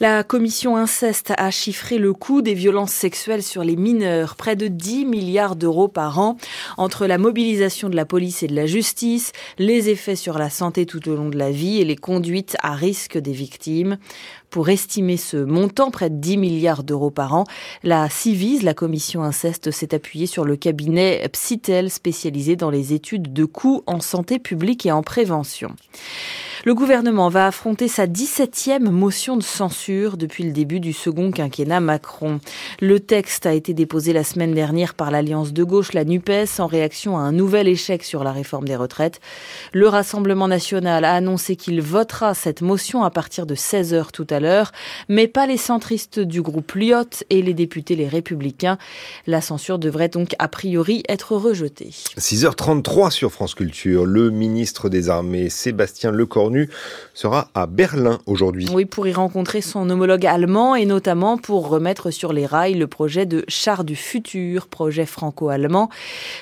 Speaker 3: La commission inceste a chiffré le coût des violences sexuelles sur les mineurs, près de 10 milliards d'euros par an, entre la mobilisation de la police et de la justice, les effets sur la santé tout au long de la vie et les conduites à risque des victimes. Pour estimer ce montant, près de 10 milliards d'euros par an, la CIVIS, la commission inceste, s'est appuyée sur le cabinet Psytel spécialisé dans les études de coûts en santé publique et en prévention. Le gouvernement va affronter sa 17e motion de censure depuis le début du second quinquennat Macron. Le texte a été déposé la semaine dernière par l'Alliance de gauche, la NUPES, en réaction à un nouvel échec sur la réforme des retraites. Le Rassemblement national a annoncé qu'il votera cette motion à partir de 16 heures tout à l'heure, mais pas les centristes du groupe Lyot et les députés les républicains. La censure devrait donc a priori être rejetée.
Speaker 2: 6h33 sur France Culture. Le ministre des Armées, Sébastien Lecornu, sera à Berlin aujourd'hui.
Speaker 3: Oui, pour y rencontrer son homologue allemand et notamment pour remettre sur les rails le projet de char du futur, projet franco-allemand.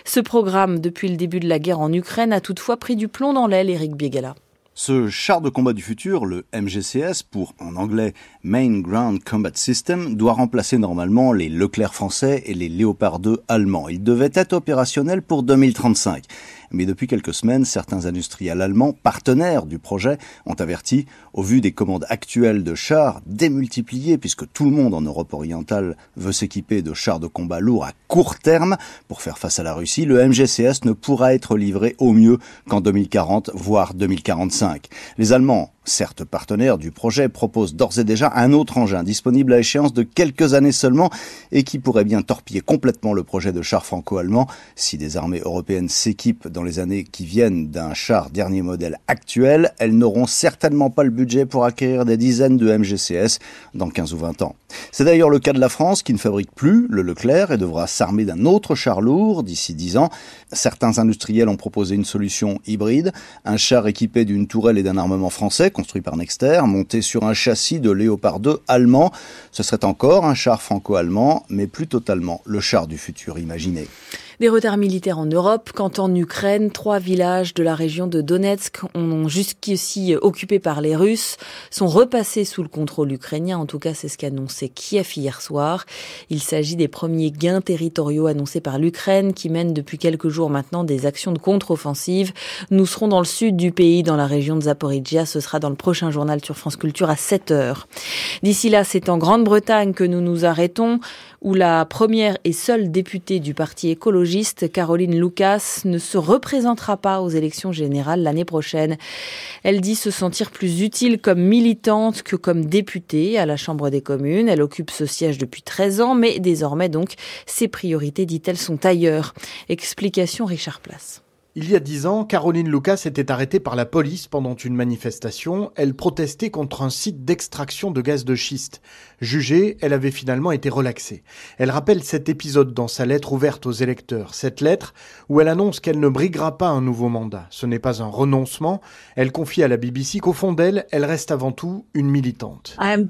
Speaker 3: Ce programme, depuis le début de la guerre en Ukraine, a toutefois pris du plomb dans l'aile, Eric Biegala.
Speaker 13: Ce char de combat du futur, le MGCS, pour en anglais Main Ground Combat System, doit remplacer normalement les Leclerc français et les Léopard 2 allemands. Il devait être opérationnel pour 2035. Mais depuis quelques semaines, certains industriels allemands, partenaires du projet, ont averti, au vu des commandes actuelles de chars démultipliées, puisque tout le monde en Europe orientale veut s'équiper de chars de combat lourds à court terme pour faire face à la Russie, le MGCS ne pourra être livré au mieux qu'en 2040, voire 2045. Les Allemands certes partenaires du projet, proposent d'ores et déjà un autre engin disponible à échéance de quelques années seulement et qui pourrait bien torpiller complètement le projet de char franco-allemand si des armées européennes s'équipent dans les années qui viennent d'un char dernier modèle actuel, elles n'auront certainement pas le budget pour acquérir des dizaines de MGCS dans 15 ou 20 ans. C'est d'ailleurs le cas de la France qui ne fabrique plus le Leclerc et devra s'armer d'un autre char lourd d'ici 10 ans. Certains industriels ont proposé une solution hybride, un char équipé d'une tourelle et d'un armement français construit par Nexter, monté sur un châssis de Léopard 2 allemand. Ce serait encore un char franco-allemand, mais plus totalement le char du futur imaginé.
Speaker 3: Des retards militaires en Europe, quand en Ukraine, trois villages de la région de Donetsk, ont jusqu'ici occupés par les Russes, sont repassés sous le contrôle ukrainien. En tout cas, c'est ce qu'a annoncé Kiev hier soir. Il s'agit des premiers gains territoriaux annoncés par l'Ukraine, qui mène depuis quelques jours maintenant des actions de contre-offensive. Nous serons dans le sud du pays, dans la région de Zaporizhia. Ce sera dans le prochain journal sur France Culture à 7 heures. D'ici là, c'est en Grande-Bretagne que nous nous arrêtons où la première et seule députée du parti écologiste, Caroline Lucas, ne se représentera pas aux élections générales l'année prochaine. Elle dit se sentir plus utile comme militante que comme députée à la Chambre des communes. Elle occupe ce siège depuis 13 ans, mais désormais donc ses priorités, dit-elle, sont ailleurs. Explication Richard Place.
Speaker 14: Il y a dix ans, Caroline Lucas était arrêtée par la police pendant une manifestation. Elle protestait contre un site d'extraction de gaz de schiste. Jugée, elle avait finalement été relaxée. Elle rappelle cet épisode dans sa lettre ouverte aux électeurs. Cette lettre où elle annonce qu'elle ne briguera pas un nouveau mandat. Ce n'est pas un renoncement. Elle confie à la BBC qu'au fond d'elle, elle reste avant tout une militante.
Speaker 15: Uh,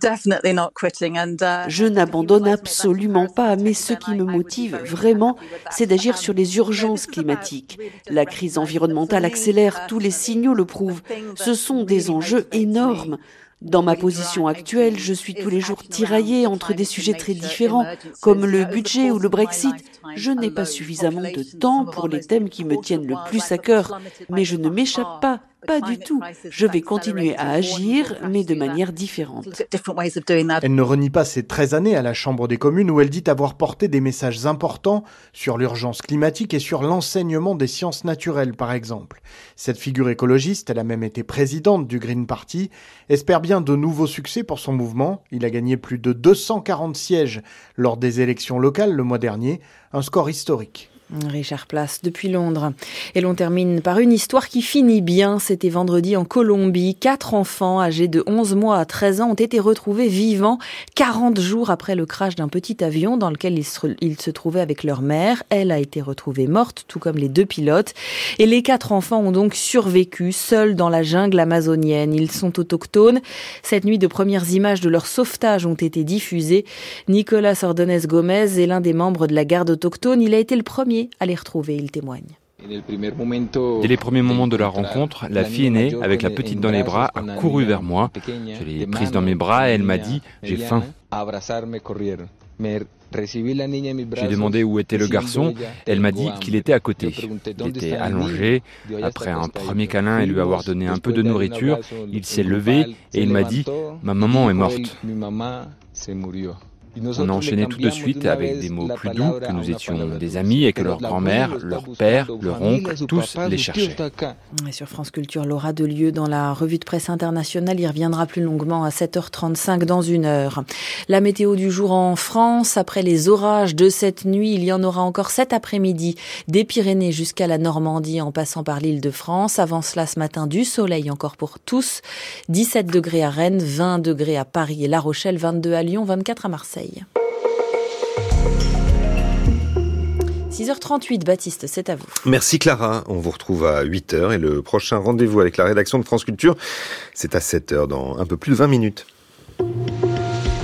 Speaker 16: Je n'abandonne absolument pas, mais ce qui me motive vraiment, c'est d'agir sur les urgences climatiques. La crise environnementale accélère, tous les signaux le prouvent. Ce sont des enjeux énormes. Dans ma position actuelle, je suis tous les jours tiraillée entre des sujets très différents, comme le budget ou le Brexit. Je n'ai pas suffisamment de temps pour les thèmes qui me tiennent le plus à cœur, mais je ne m'échappe pas. Pas du tout. Je vais continuer à agir, mais de manière différente.
Speaker 14: Elle ne renie pas ses 13 années à la Chambre des communes où elle dit avoir porté des messages importants sur l'urgence climatique et sur l'enseignement des sciences naturelles, par exemple. Cette figure écologiste, elle a même été présidente du Green Party, espère bien de nouveaux succès pour son mouvement. Il a gagné plus de 240 sièges lors des élections locales le mois dernier, un score historique.
Speaker 3: Richard Place depuis Londres. Et l'on termine par une histoire qui finit bien. C'était vendredi en Colombie. Quatre enfants âgés de 11 mois à 13 ans ont été retrouvés vivants 40 jours après le crash d'un petit avion dans lequel ils se, trouvaient avec leur mère. Elle a été retrouvée morte, tout comme les deux pilotes. Et les quatre enfants ont donc survécu seuls dans la jungle amazonienne. Ils sont autochtones. Cette nuit, de premières images de leur sauvetage ont été diffusées. Nicolas Ordonez Gomez est l'un des membres de la garde autochtone. Il a été le premier à les retrouver, il témoigne.
Speaker 17: Dès les premiers moments de la rencontre, la fille aînée, avec la petite dans les bras, a couru vers moi. Je l'ai prise dans mes bras et elle m'a dit J'ai faim. J'ai demandé où était le garçon. Elle m'a dit qu'il était à côté. Il était allongé. Après un premier câlin et lui avoir donné un peu de nourriture, il s'est levé et il m'a dit Ma maman est morte. On a enchaîné tout de suite avec des mots plus doux que nous étions des amis et que leur grand-mère, leur père, leur oncle, tous les cherchaient.
Speaker 3: Et sur France Culture, Laura Delieu, dans la revue de presse internationale, il reviendra plus longuement à 7h35 dans une heure. La météo du jour en France, après les orages de cette nuit, il y en aura encore cet après-midi, des Pyrénées jusqu'à la Normandie en passant par l'île de France. Avant cela, ce matin, du soleil encore pour tous. 17 degrés à Rennes, 20 degrés à Paris et La Rochelle, 22 à Lyon, 24 à Marseille. 6h38, Baptiste, c'est à vous.
Speaker 2: Merci Clara, on vous retrouve à 8h et le prochain rendez-vous avec la rédaction de France Culture, c'est à 7h dans un peu plus de 20 minutes.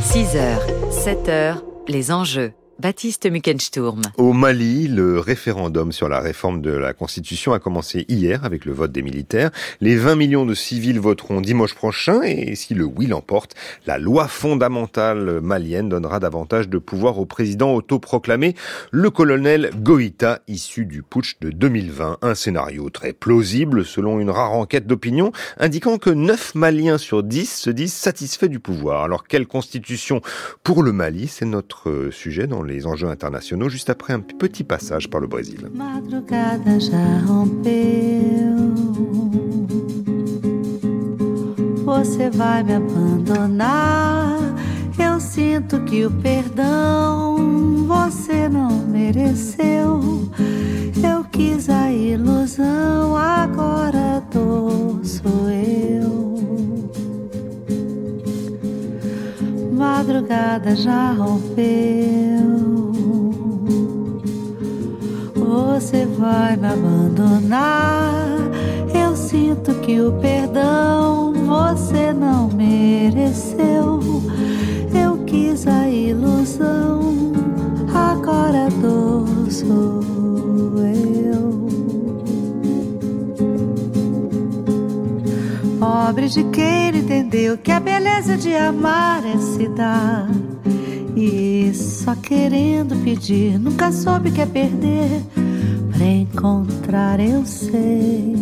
Speaker 1: 6h, 7h, les enjeux. Baptiste Mückensturm.
Speaker 2: Au Mali, le référendum sur la réforme de la Constitution a commencé hier avec le vote des militaires. Les 20 millions de civils voteront dimanche prochain et si le oui l'emporte, la loi fondamentale malienne donnera davantage de pouvoir au président autoproclamé, le colonel Goïta, issu du putsch de 2020. Un scénario très plausible selon une rare enquête d'opinion indiquant que 9 Maliens sur 10 se disent satisfaits du pouvoir. Alors quelle constitution pour le Mali? C'est notre sujet dans les enjeux internationaux juste après un petit passage par le Brésil.
Speaker 15: Você vai me abandonar. Eu sinto que o perdão você não mereceu. Eu quis a ilusão, agora dor sou eu. Madrugada já rompeu. Você vai me abandonar. Eu sinto que o perdão você não mereceu. Eu quis a ilusão, agora dor sou eu. Pobre de quem entendeu que a beleza de amar é se dar. E só querendo pedir, nunca soube que é perder. Pra encontrar, eu sei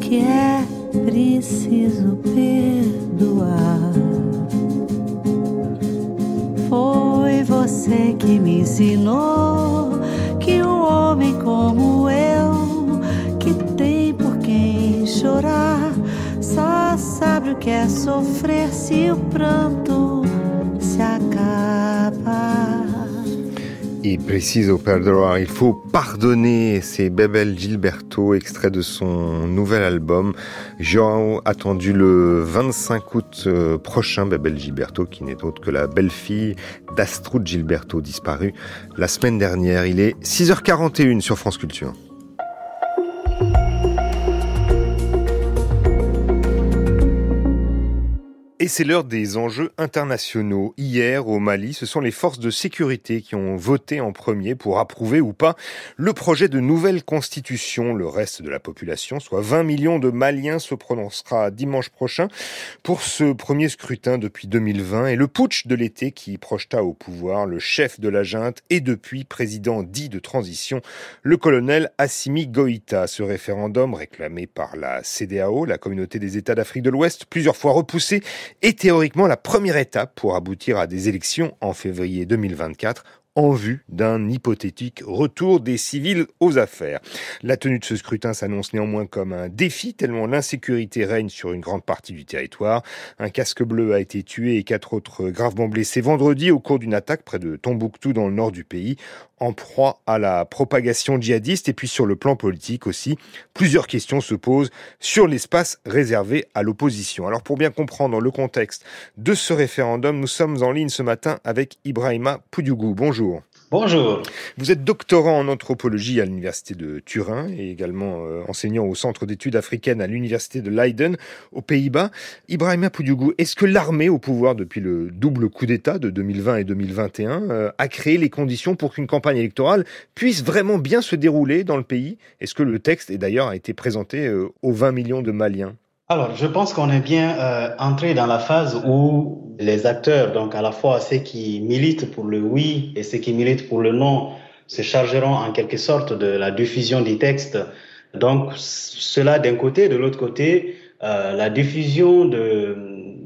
Speaker 15: que é preciso perdoar. Foi você que me ensinou que um homem como chorar, só sabe o que
Speaker 2: il faut pardonner, c'est Bebel Gilberto, extrait de son nouvel album. Joao, attendu le 25 août euh, prochain, Bebel Gilberto, qui n'est autre que la belle-fille d'Astrud Gilberto, disparue la semaine dernière. Il est 6h41 sur France Culture. Et c'est l'heure des enjeux internationaux. Hier, au Mali, ce sont les forces de sécurité qui ont voté en premier pour approuver ou pas le projet de nouvelle constitution. Le reste de la population, soit 20 millions de Maliens, se prononcera dimanche prochain pour ce premier scrutin depuis 2020 et le putsch de l'été qui projeta au pouvoir le chef de la junte et depuis président dit de transition, le colonel Assimi Goïta. Ce référendum réclamé par la CDAO, la communauté des États d'Afrique de l'Ouest, plusieurs fois repoussé, est théoriquement la première étape pour aboutir à des élections en février 2024 en vue d'un hypothétique retour des civils aux affaires. La tenue de ce scrutin s'annonce néanmoins comme un défi tellement l'insécurité règne sur une grande partie du territoire. Un casque bleu a été tué et quatre autres gravement blessés vendredi au cours d'une attaque près de Tombouctou dans le nord du pays en proie à la propagation djihadiste et puis sur le plan politique aussi. Plusieurs questions se posent sur l'espace réservé à l'opposition. Alors pour bien comprendre le contexte de ce référendum, nous sommes en ligne ce matin avec Ibrahima Poudiougou. Bonjour.
Speaker 18: Bonjour.
Speaker 2: Vous êtes doctorant en anthropologie à l'université de Turin et également euh, enseignant au centre d'études africaines à l'université de Leiden aux Pays-Bas. Ibrahima Poudiougou, est-ce que l'armée au pouvoir depuis le double coup d'État de 2020 et 2021 euh, a créé les conditions pour qu'une campagne électorale puisse vraiment bien se dérouler dans le pays? Est-ce que le texte, et d'ailleurs, a été présenté euh, aux 20 millions de Maliens?
Speaker 18: Alors, je pense qu'on est bien euh, entré dans la phase où les acteurs, donc à la fois ceux qui militent pour le oui et ceux qui militent pour le non, se chargeront en quelque sorte de la diffusion des textes. Donc, cela d'un côté, de l'autre côté, euh, la diffusion de,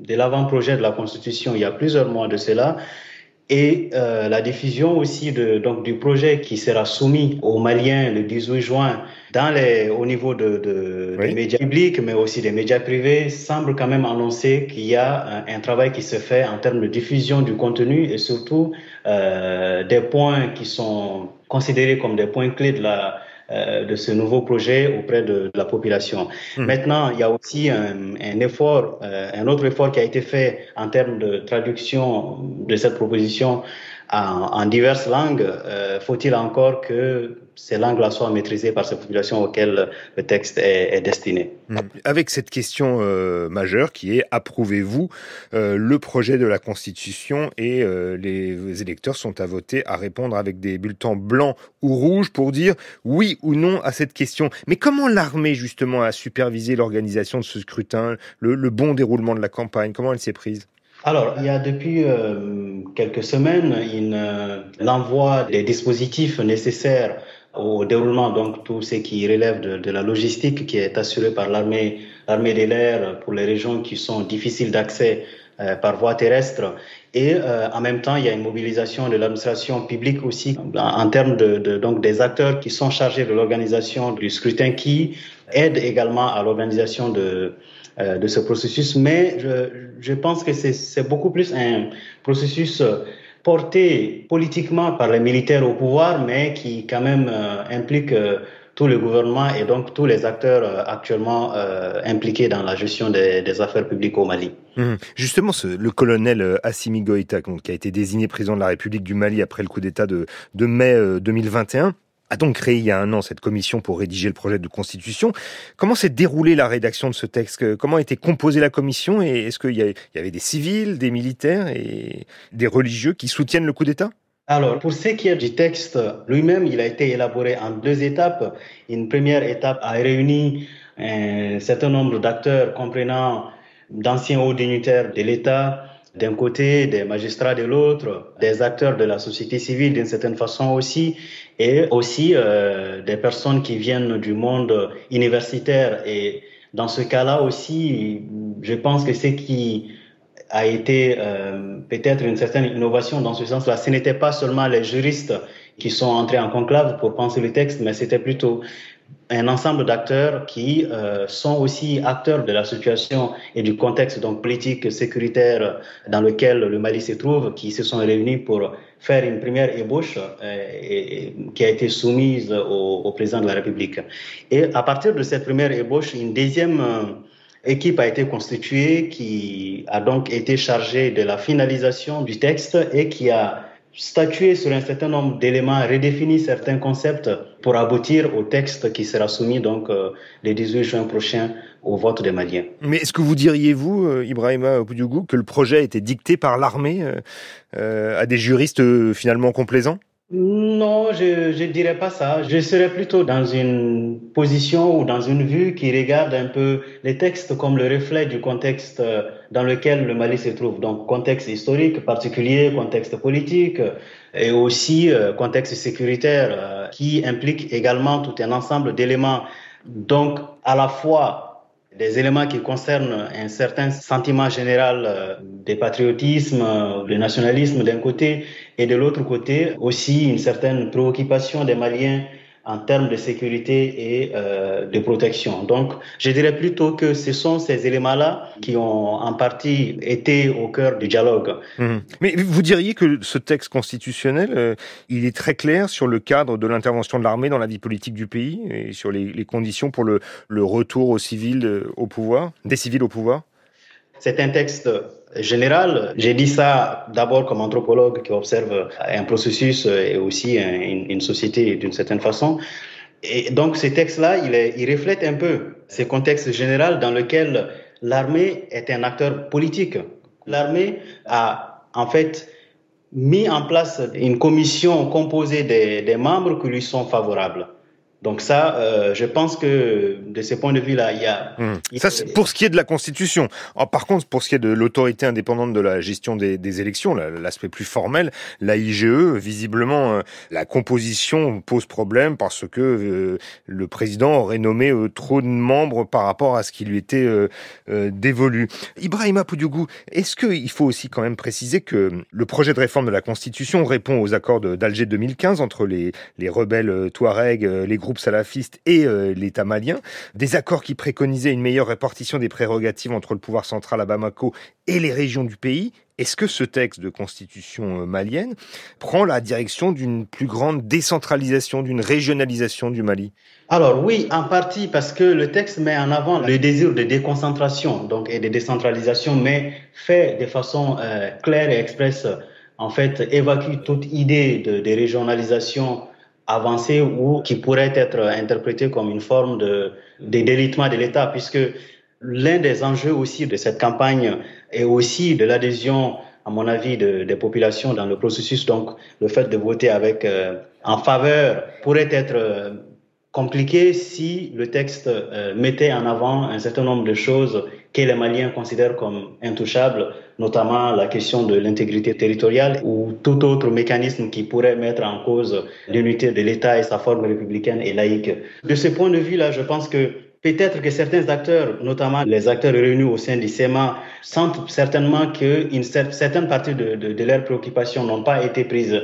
Speaker 18: de l'avant-projet de la Constitution il y a plusieurs mois de cela et euh, la diffusion aussi de, donc, du projet qui sera soumis aux Maliens le 18 juin dans les, au niveau de, de des médias publics, mais aussi des médias privés, semble quand même annoncer qu'il y a un, un, travail qui se fait en termes de diffusion du contenu et surtout euh, des points qui sont considérés comme des points clés de la de ce nouveau projet auprès de, de la population. Mmh. Maintenant, il y a aussi un, un effort, euh, un autre effort qui a été fait en termes de traduction de cette proposition en, diverses langues, euh, faut-il encore que ces langues-là soient maîtrisées par ces populations auxquelles le texte est, destiné.
Speaker 2: Mmh. Avec cette question euh, majeure qui est approuvez-vous euh, le projet de la Constitution et les électeurs sont à voter, à répondre avec des bulletins blancs ou rouges pour dire oui ou non à cette question. Mais comment l'armée justement a supervisé l'organisation de ce scrutin, le bon déroulement de la campagne? Comment elle s'est prise?
Speaker 18: Alors, il y a depuis euh, quelques semaines euh, l'envoi des dispositifs nécessaires au déroulement, donc tout ce qui relève de, la logistique qui est assurée par l'armée, l'armée de l'air pour les régions qui sont difficiles d'accès euh, par voie terrestre. Et en même temps, il y a une mobilisation de l'administration publique aussi en, termes de, donc des acteurs qui sont chargés de l'organisation du scrutin, qui aident également à l'organisation de euh, de ce processus, mais je, je pense que c'est beaucoup plus un processus euh, porté politiquement par les militaires au pouvoir, mais qui quand même euh, implique tout le gouvernement et donc tous les acteurs actuellement impliqués dans la gestion des, affaires publiques au Mali.
Speaker 2: Hum. Justement, ce, le colonel Assimi Goïta, qui a été désigné président de la République du Mali après le coup d'État de mai 2021, a donc créé il y a un an cette commission pour rédiger le projet de constitution. Comment s'est déroulée la rédaction de ce texte? Comment a été composée la commission? Et est-ce qu'il y, avait des civils, des militaires et des religieux qui soutiennent le coup d'État?
Speaker 18: Alors, pour ce qui est du texte lui-même, il a été élaboré en deux étapes. Une première étape a réuni un certain nombre d'acteurs comprenant d'anciens hauts dignitaires de l'État, d'un côté, des magistrats de l'autre, des acteurs de la société civile d'une certaine façon aussi, et aussi euh, des personnes qui viennent du monde universitaire. Et dans ce cas-là aussi, je pense que ce qui a été euh, peut-être une certaine innovation dans ce sens-là, ce n'était pas seulement les juristes qui sont entrés en conclave pour penser le texte, mais c'était plutôt un ensemble d'acteurs qui euh, sont aussi acteurs de la situation et du contexte donc politique sécuritaire dans lequel le Mali se trouve, qui se sont réunis pour faire une première ébauche euh, qui a été soumise au, président de la République. Et à partir de cette première ébauche, une deuxième euh, équipe a été constituée qui a donc été chargée de la finalisation du texte et qui a statuer sur un certain nombre d'éléments, redéfinir certains concepts pour aboutir au texte qui sera soumis donc euh, le 18 juin prochain au vote des Maliens.
Speaker 2: Mais est-ce que vous diriez, vous, euh, Ibrahima Poudiougou, que le projet a été dicté par l'armée euh, à des juristes finalement complaisants?
Speaker 18: Non, je ne dirais pas ça. Je serais plutôt dans une position ou dans une vue qui regarde un peu les textes comme le reflet du contexte dans lequel le Mali se trouve. Donc contexte historique particulier, contexte politique et aussi euh, contexte sécuritaire euh, qui implique également tout un ensemble d'éléments. Donc à la fois des éléments qui concernent un certain sentiment général euh, de patriotisme, euh, de nationalisme d'un côté, et de l'autre côté aussi une certaine préoccupation des Maliens en termes de sécurité et euh, de protection. Donc, je dirais plutôt que ce sont ces éléments-là qui ont en partie été au cœur du dialogue.
Speaker 2: Mmh. Mais vous diriez que ce texte constitutionnel, euh, il est très clair sur le cadre de l'intervention de l'armée dans la vie politique du pays et sur les, les conditions pour le, le retour aux civils euh, au pouvoir, des civils au pouvoir?
Speaker 18: C'est un texte général. J'ai dit ça d'abord comme anthropologue qui observe un processus et aussi une, société d'une certaine façon. Et donc, ce texte-là, il, il reflète un peu ce contexte général dans lequel l'armée est un acteur politique. L'armée a, en fait, mis en place une commission composée des membres qui lui sont favorables. Donc ça, euh, je pense que de ce point de vue-là, il y a...
Speaker 2: Mmh. Ça, c'est pour ce qui est de la Constitution. Ah, par contre, pour ce qui est de l'autorité indépendante de la gestion des, des élections, l'aspect plus formel, la IGE, visiblement, euh, la composition pose problème parce que euh, le président aurait nommé trop de membres par rapport à ce qui lui était dévolu. Ibrahima Poudiougou, est-ce qu'il faut aussi quand même préciser que le projet de réforme de la Constitution répond aux accords d'Alger 2015 entre les, les rebelles Touaregs, les groupe salafiste et euh, l'État malien, des accords qui préconisaient une meilleure répartition des prérogatives entre le pouvoir central à Bamako et les régions du pays. Est-ce que ce texte de constitution euh, malienne prend la direction d'une plus grande décentralisation, d'une régionalisation du Mali?
Speaker 18: Alors oui, en partie parce que le texte met en avant le désir de déconcentration donc, et de décentralisation, mais fait de façon euh, claire et expresse en fait, évacue toute idée de, de régionalisation avancée ou qui pourrait être interprétée comme une forme de, de délitement de l'État, puisque l'un des enjeux aussi de cette campagne est aussi de l'adhésion, à mon avis, de, des populations dans le processus. Donc, le fait de voter avec euh, en faveur pourrait être euh, compliqué si le texte euh, mettait en avant un certain nombre de choses que les Maliens considèrent comme intouchables, notamment la question de l'intégrité territoriale ou tout autre mécanisme qui pourrait mettre en cause l'unité de l'État et sa forme républicaine et laïque. De ce point de vue-là, je pense que Peut-être que certains acteurs, notamment les acteurs réunis au sein du SEMA, sentent certainement qu'une certaine partie de, leurs préoccupations n'ont pas été prises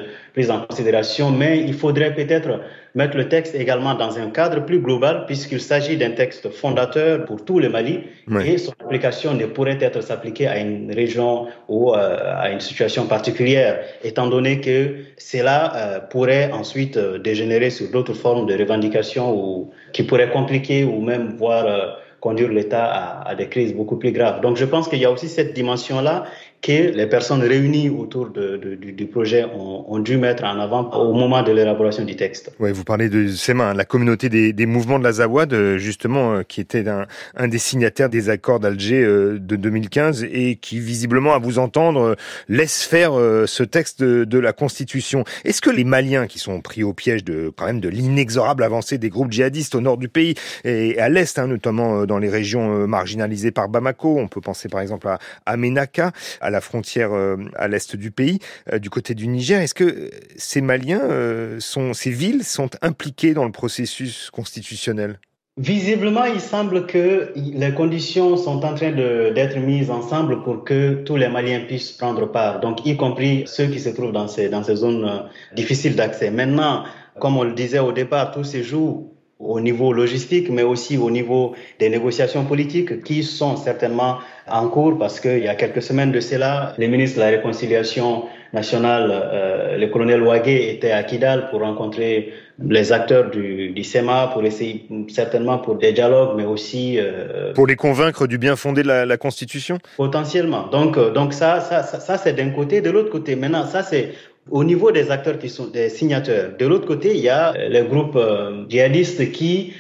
Speaker 18: en considération, mais il faudrait peut-être mettre le texte également dans un cadre plus global, puisqu'il s'agit d'un texte fondateur pour tout le Mali, oui. et son application ne pourrait être s'appliquer à une région ou euh, à une situation particulière, étant donné que cela euh, pourrait ensuite euh, dégénérer sur d'autres formes de revendications ou qui pourraient compliquer ou même voire euh, conduire l'État à, à, des crises beaucoup plus graves. Donc je pense qu'il y a aussi cette dimension-là que les personnes réunies autour du, projet ont, dû mettre en avant au moment de l'élaboration du texte.
Speaker 2: Oui, vous parlez de SEMA, la communauté des, mouvements de la Zawad, euh, justement, euh, qui était un, des signataires des accords d'Alger euh, de 2015 et qui, visiblement, à vous entendre, laisse faire ce texte de, la Constitution. Est-ce que les Maliens, qui sont pris au piège de quand même de l'inexorable avancée des groupes djihadistes au nord du pays et à l'est, hein, notamment dans les régions marginalisées par Bamako, on peut penser par exemple à, à la frontière euh, à l'est du pays, euh, du côté du Niger. Est-ce que ces Maliens, euh, sont, ces villes sont impliquées dans le processus constitutionnel?
Speaker 18: Visiblement, il semble que les conditions sont en train d'être mises ensemble pour que tous les Maliens puissent prendre part, donc y compris ceux qui se trouvent dans ces, dans ces zones difficiles d'accès. Maintenant, comme on le disait au départ, tout se joue au niveau logistique, mais aussi au niveau des négociations politiques qui sont certainement en cours parce qu'il y a quelques semaines de cela, les ministres de la Réconciliation nationale, euh, le colonel Ouagé était à Kidal pour rencontrer les acteurs du, du SEMA pour essayer certainement pour des dialogues, mais aussi
Speaker 2: euh, pour les convaincre du bien fondé de la, la Constitution?
Speaker 18: Potentiellement. Donc, euh, donc ça, ça, ça, ça c'est d'un côté. De l'autre côté, maintenant, ça c'est au niveau des acteurs qui sont des signataires. De l'autre côté, il y a les groupes euh, djihadistes qui,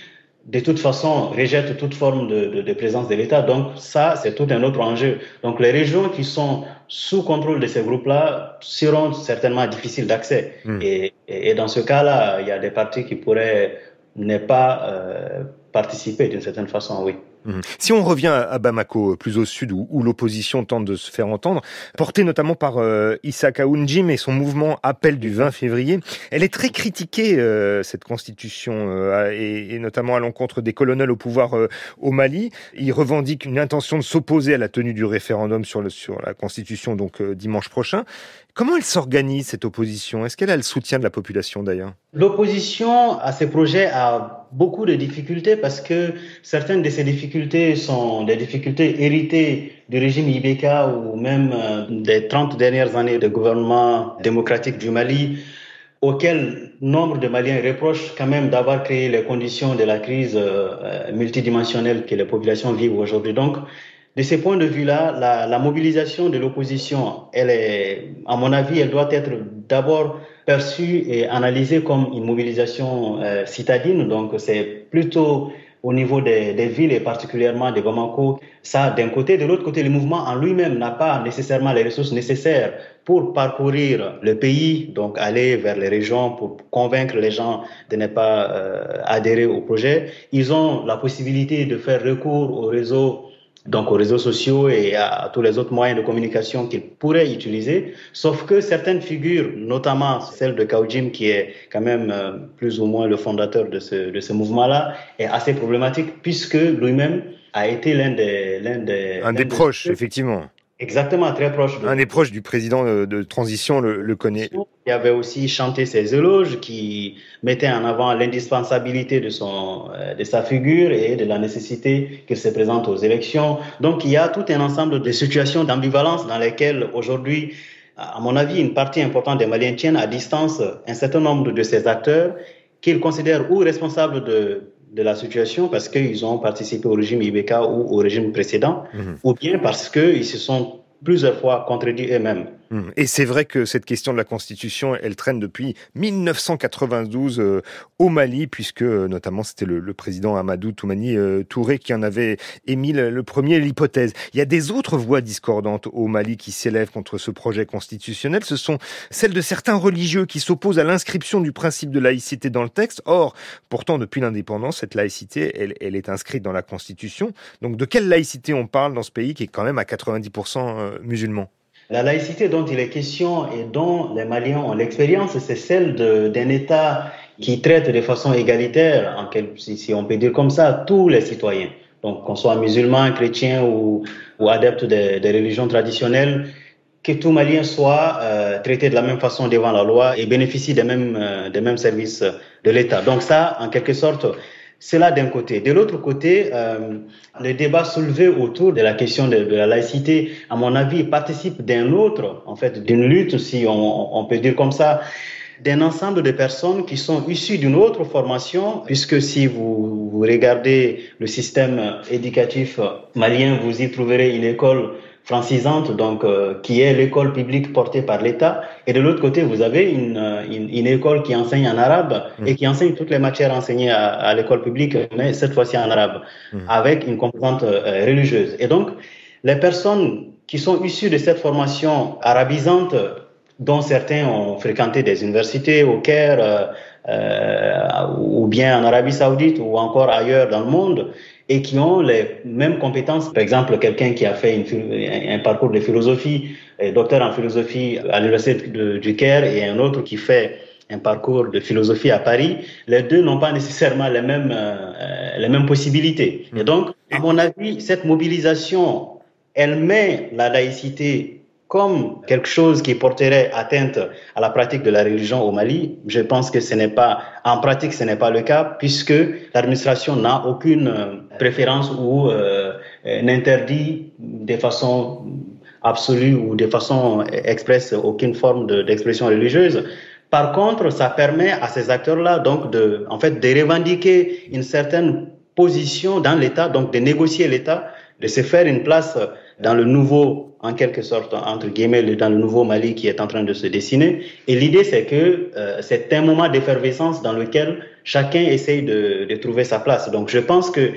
Speaker 18: de toute façon, rejettent toute forme de, de, de présence de l'État. Donc ça, c'est tout un autre enjeu. Donc les régions qui sont sous contrôle de ces groupes-là seront certainement difficiles d'accès. Mmh. Et, et, dans ce cas-là, il y a des partis qui pourraient ne pas euh, participer d'une certaine façon, oui.
Speaker 2: Mmh. Si on revient à Bamako, plus au sud, où, l'opposition tente de se faire entendre, portée notamment par euh, Issa Kaounjim et son mouvement Appel du 20 février, elle est très critiquée, euh, cette constitution, euh, et, notamment à l'encontre des colonels au pouvoir euh, au Mali. Il revendique une intention de s'opposer à la tenue du référendum sur, la constitution, donc euh, dimanche prochain. Comment elle s'organise, cette opposition? Est-ce qu'elle a le soutien de la population d'ailleurs?
Speaker 18: L'opposition à ces projets a beaucoup de difficultés parce que certaines de ces difficultés sont des difficultés héritées du régime IBK ou même euh, des 30 dernières années de gouvernement démocratique du Mali auquel nombre de Maliens reprochent quand même d'avoir créé les conditions de la crise euh, multidimensionnelle que les populations vivent aujourd'hui. Donc, de ce point de vue-là, la, mobilisation de l'opposition, elle est, à mon avis, elle doit être d'abord perçue et analysée comme une mobilisation euh, citadine. Donc, c'est plutôt au niveau des, des, villes et particulièrement de Bamako. Ça, d'un côté. De l'autre côté, le mouvement en lui-même n'a pas nécessairement les ressources nécessaires pour parcourir le pays, donc aller vers les régions pour convaincre les gens de ne pas euh, adhérer au projet. Ils ont la possibilité de faire recours au réseau donc aux réseaux sociaux et à tous les autres moyens de communication qu'ils pourraient utiliser, sauf que certaines figures, notamment celle de Kaujim, qui est quand même euh, plus ou moins le fondateur de ce, de ce mouvement-là, est assez problématique puisque lui-même a été l'un des, l'un des...
Speaker 2: Un des proches, effectivement.
Speaker 18: Exactement, très proche.
Speaker 2: De... Un des proches du président de transition le, le, connaît.
Speaker 18: Il avait aussi chanté ses éloges qui mettaient en avant l'indispensabilité de, son, euh, de sa figure et de la nécessité qu'il se présente aux élections. Donc il y a tout un ensemble de situations d'ambivalence dans lesquelles aujourd'hui, à mon avis, une partie importante des Maliens tiennent à distance un certain nombre de ces acteurs qu'ils considèrent ou responsables de de la situation parce qu'ils ont participé au régime IBK ou au régime précédent, mmh. ou bien parce qu'ils se sont plusieurs fois contredits eux-mêmes.
Speaker 2: Hum. Et c'est vrai que cette question de la Constitution, elle traîne depuis 1992 euh, au Mali, puisque euh, notamment c'était le, président Amadou Toumani euh, Touré qui en avait émis le, premier l'hypothèse. Il y a des autres voix discordantes au Mali qui s'élèvent contre ce projet constitutionnel. Ce sont celles de certains religieux qui s'opposent à l'inscription du principe de laïcité dans le texte. Or, pourtant, depuis l'indépendance, cette laïcité, elle, elle, est inscrite dans la Constitution. Donc, de quelle laïcité on parle dans ce pays qui est quand même à 90% musulman
Speaker 18: la laïcité dont il est question et dont les Maliens ont l'expérience, c'est celle d'un État qui traite de façon égalitaire, en si, on peut dire comme ça, tous les citoyens. Donc, qu'on soit musulman, chrétien ou, ou adepte des, religions traditionnelles, que tout Malien soit euh, traité de la même façon devant la loi et bénéficie des mêmes, euh, des mêmes services de l'État. Donc ça, en quelque sorte, cela d'un côté. De l'autre côté, euh, le débat soulevé autour de la question de, la laïcité, à mon avis, participe d'un autre, en fait, d'une lutte, si on, peut dire comme ça, d'un ensemble de personnes qui sont issues d'une autre formation, puisque si vous regardez le système éducatif malien, vous y trouverez une école francisante, donc euh, qui est l'école publique portée par l'État, et de l'autre côté, vous avez une, euh, une, une, école qui enseigne en arabe mmh. et qui enseigne toutes les matières enseignées à, à l'école publique, mais cette fois-ci en arabe, mmh. avec une composante euh, religieuse. Et donc, les personnes qui sont issues de cette formation arabisante, dont certains ont fréquenté des universités au Caire, ou bien en Arabie Saoudite, ou encore ailleurs dans le monde, et qui ont les mêmes compétences. Par exemple, quelqu'un qui a fait une, un parcours de philosophie, docteur en philosophie à l'université du Caire, et un autre qui fait un parcours de philosophie à Paris, les deux n'ont pas nécessairement les mêmes, euh, les mêmes possibilités. Et donc, à mon avis, cette mobilisation, elle met la laïcité comme quelque chose qui porterait atteinte à la pratique de la religion au Mali, je pense que ce n'est pas, en pratique, ce n'est pas le cas, puisque l'administration n'a aucune euh, préférence ou euh, n'interdit de façon absolue ou de façon expresse aucune forme d'expression religieuse. Par contre, ça permet à ces acteurs-là donc de, en fait, de revendiquer une certaine position dans l'État, donc de négocier l'État, de se faire une place dans le nouveau, en quelque sorte, entre guillemets, dans le nouveau Mali qui est en train de se dessiner. Et l'idée, c'est que euh, c'est un moment d'effervescence dans lequel chacun essaye de, de, trouver sa place. Donc, je pense que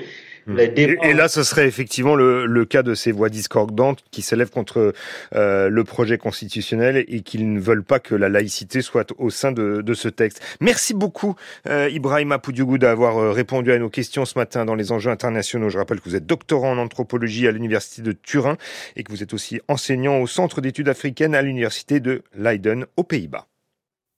Speaker 2: Hmm. Et, là, ce serait effectivement le, le, cas de ces voix discordantes qui s'élèvent contre euh, le projet constitutionnel et qui ne veulent pas que la laïcité soit au sein de, de ce texte. Merci beaucoup, euh, Ibrahima Poudiougou, d'avoir euh, répondu à nos questions ce matin dans les enjeux internationaux. Je rappelle que vous êtes doctorant en anthropologie à l'Université de Turin et que vous êtes aussi enseignant au Centre d'études africaines à l'Université de Leiden aux Pays-Bas.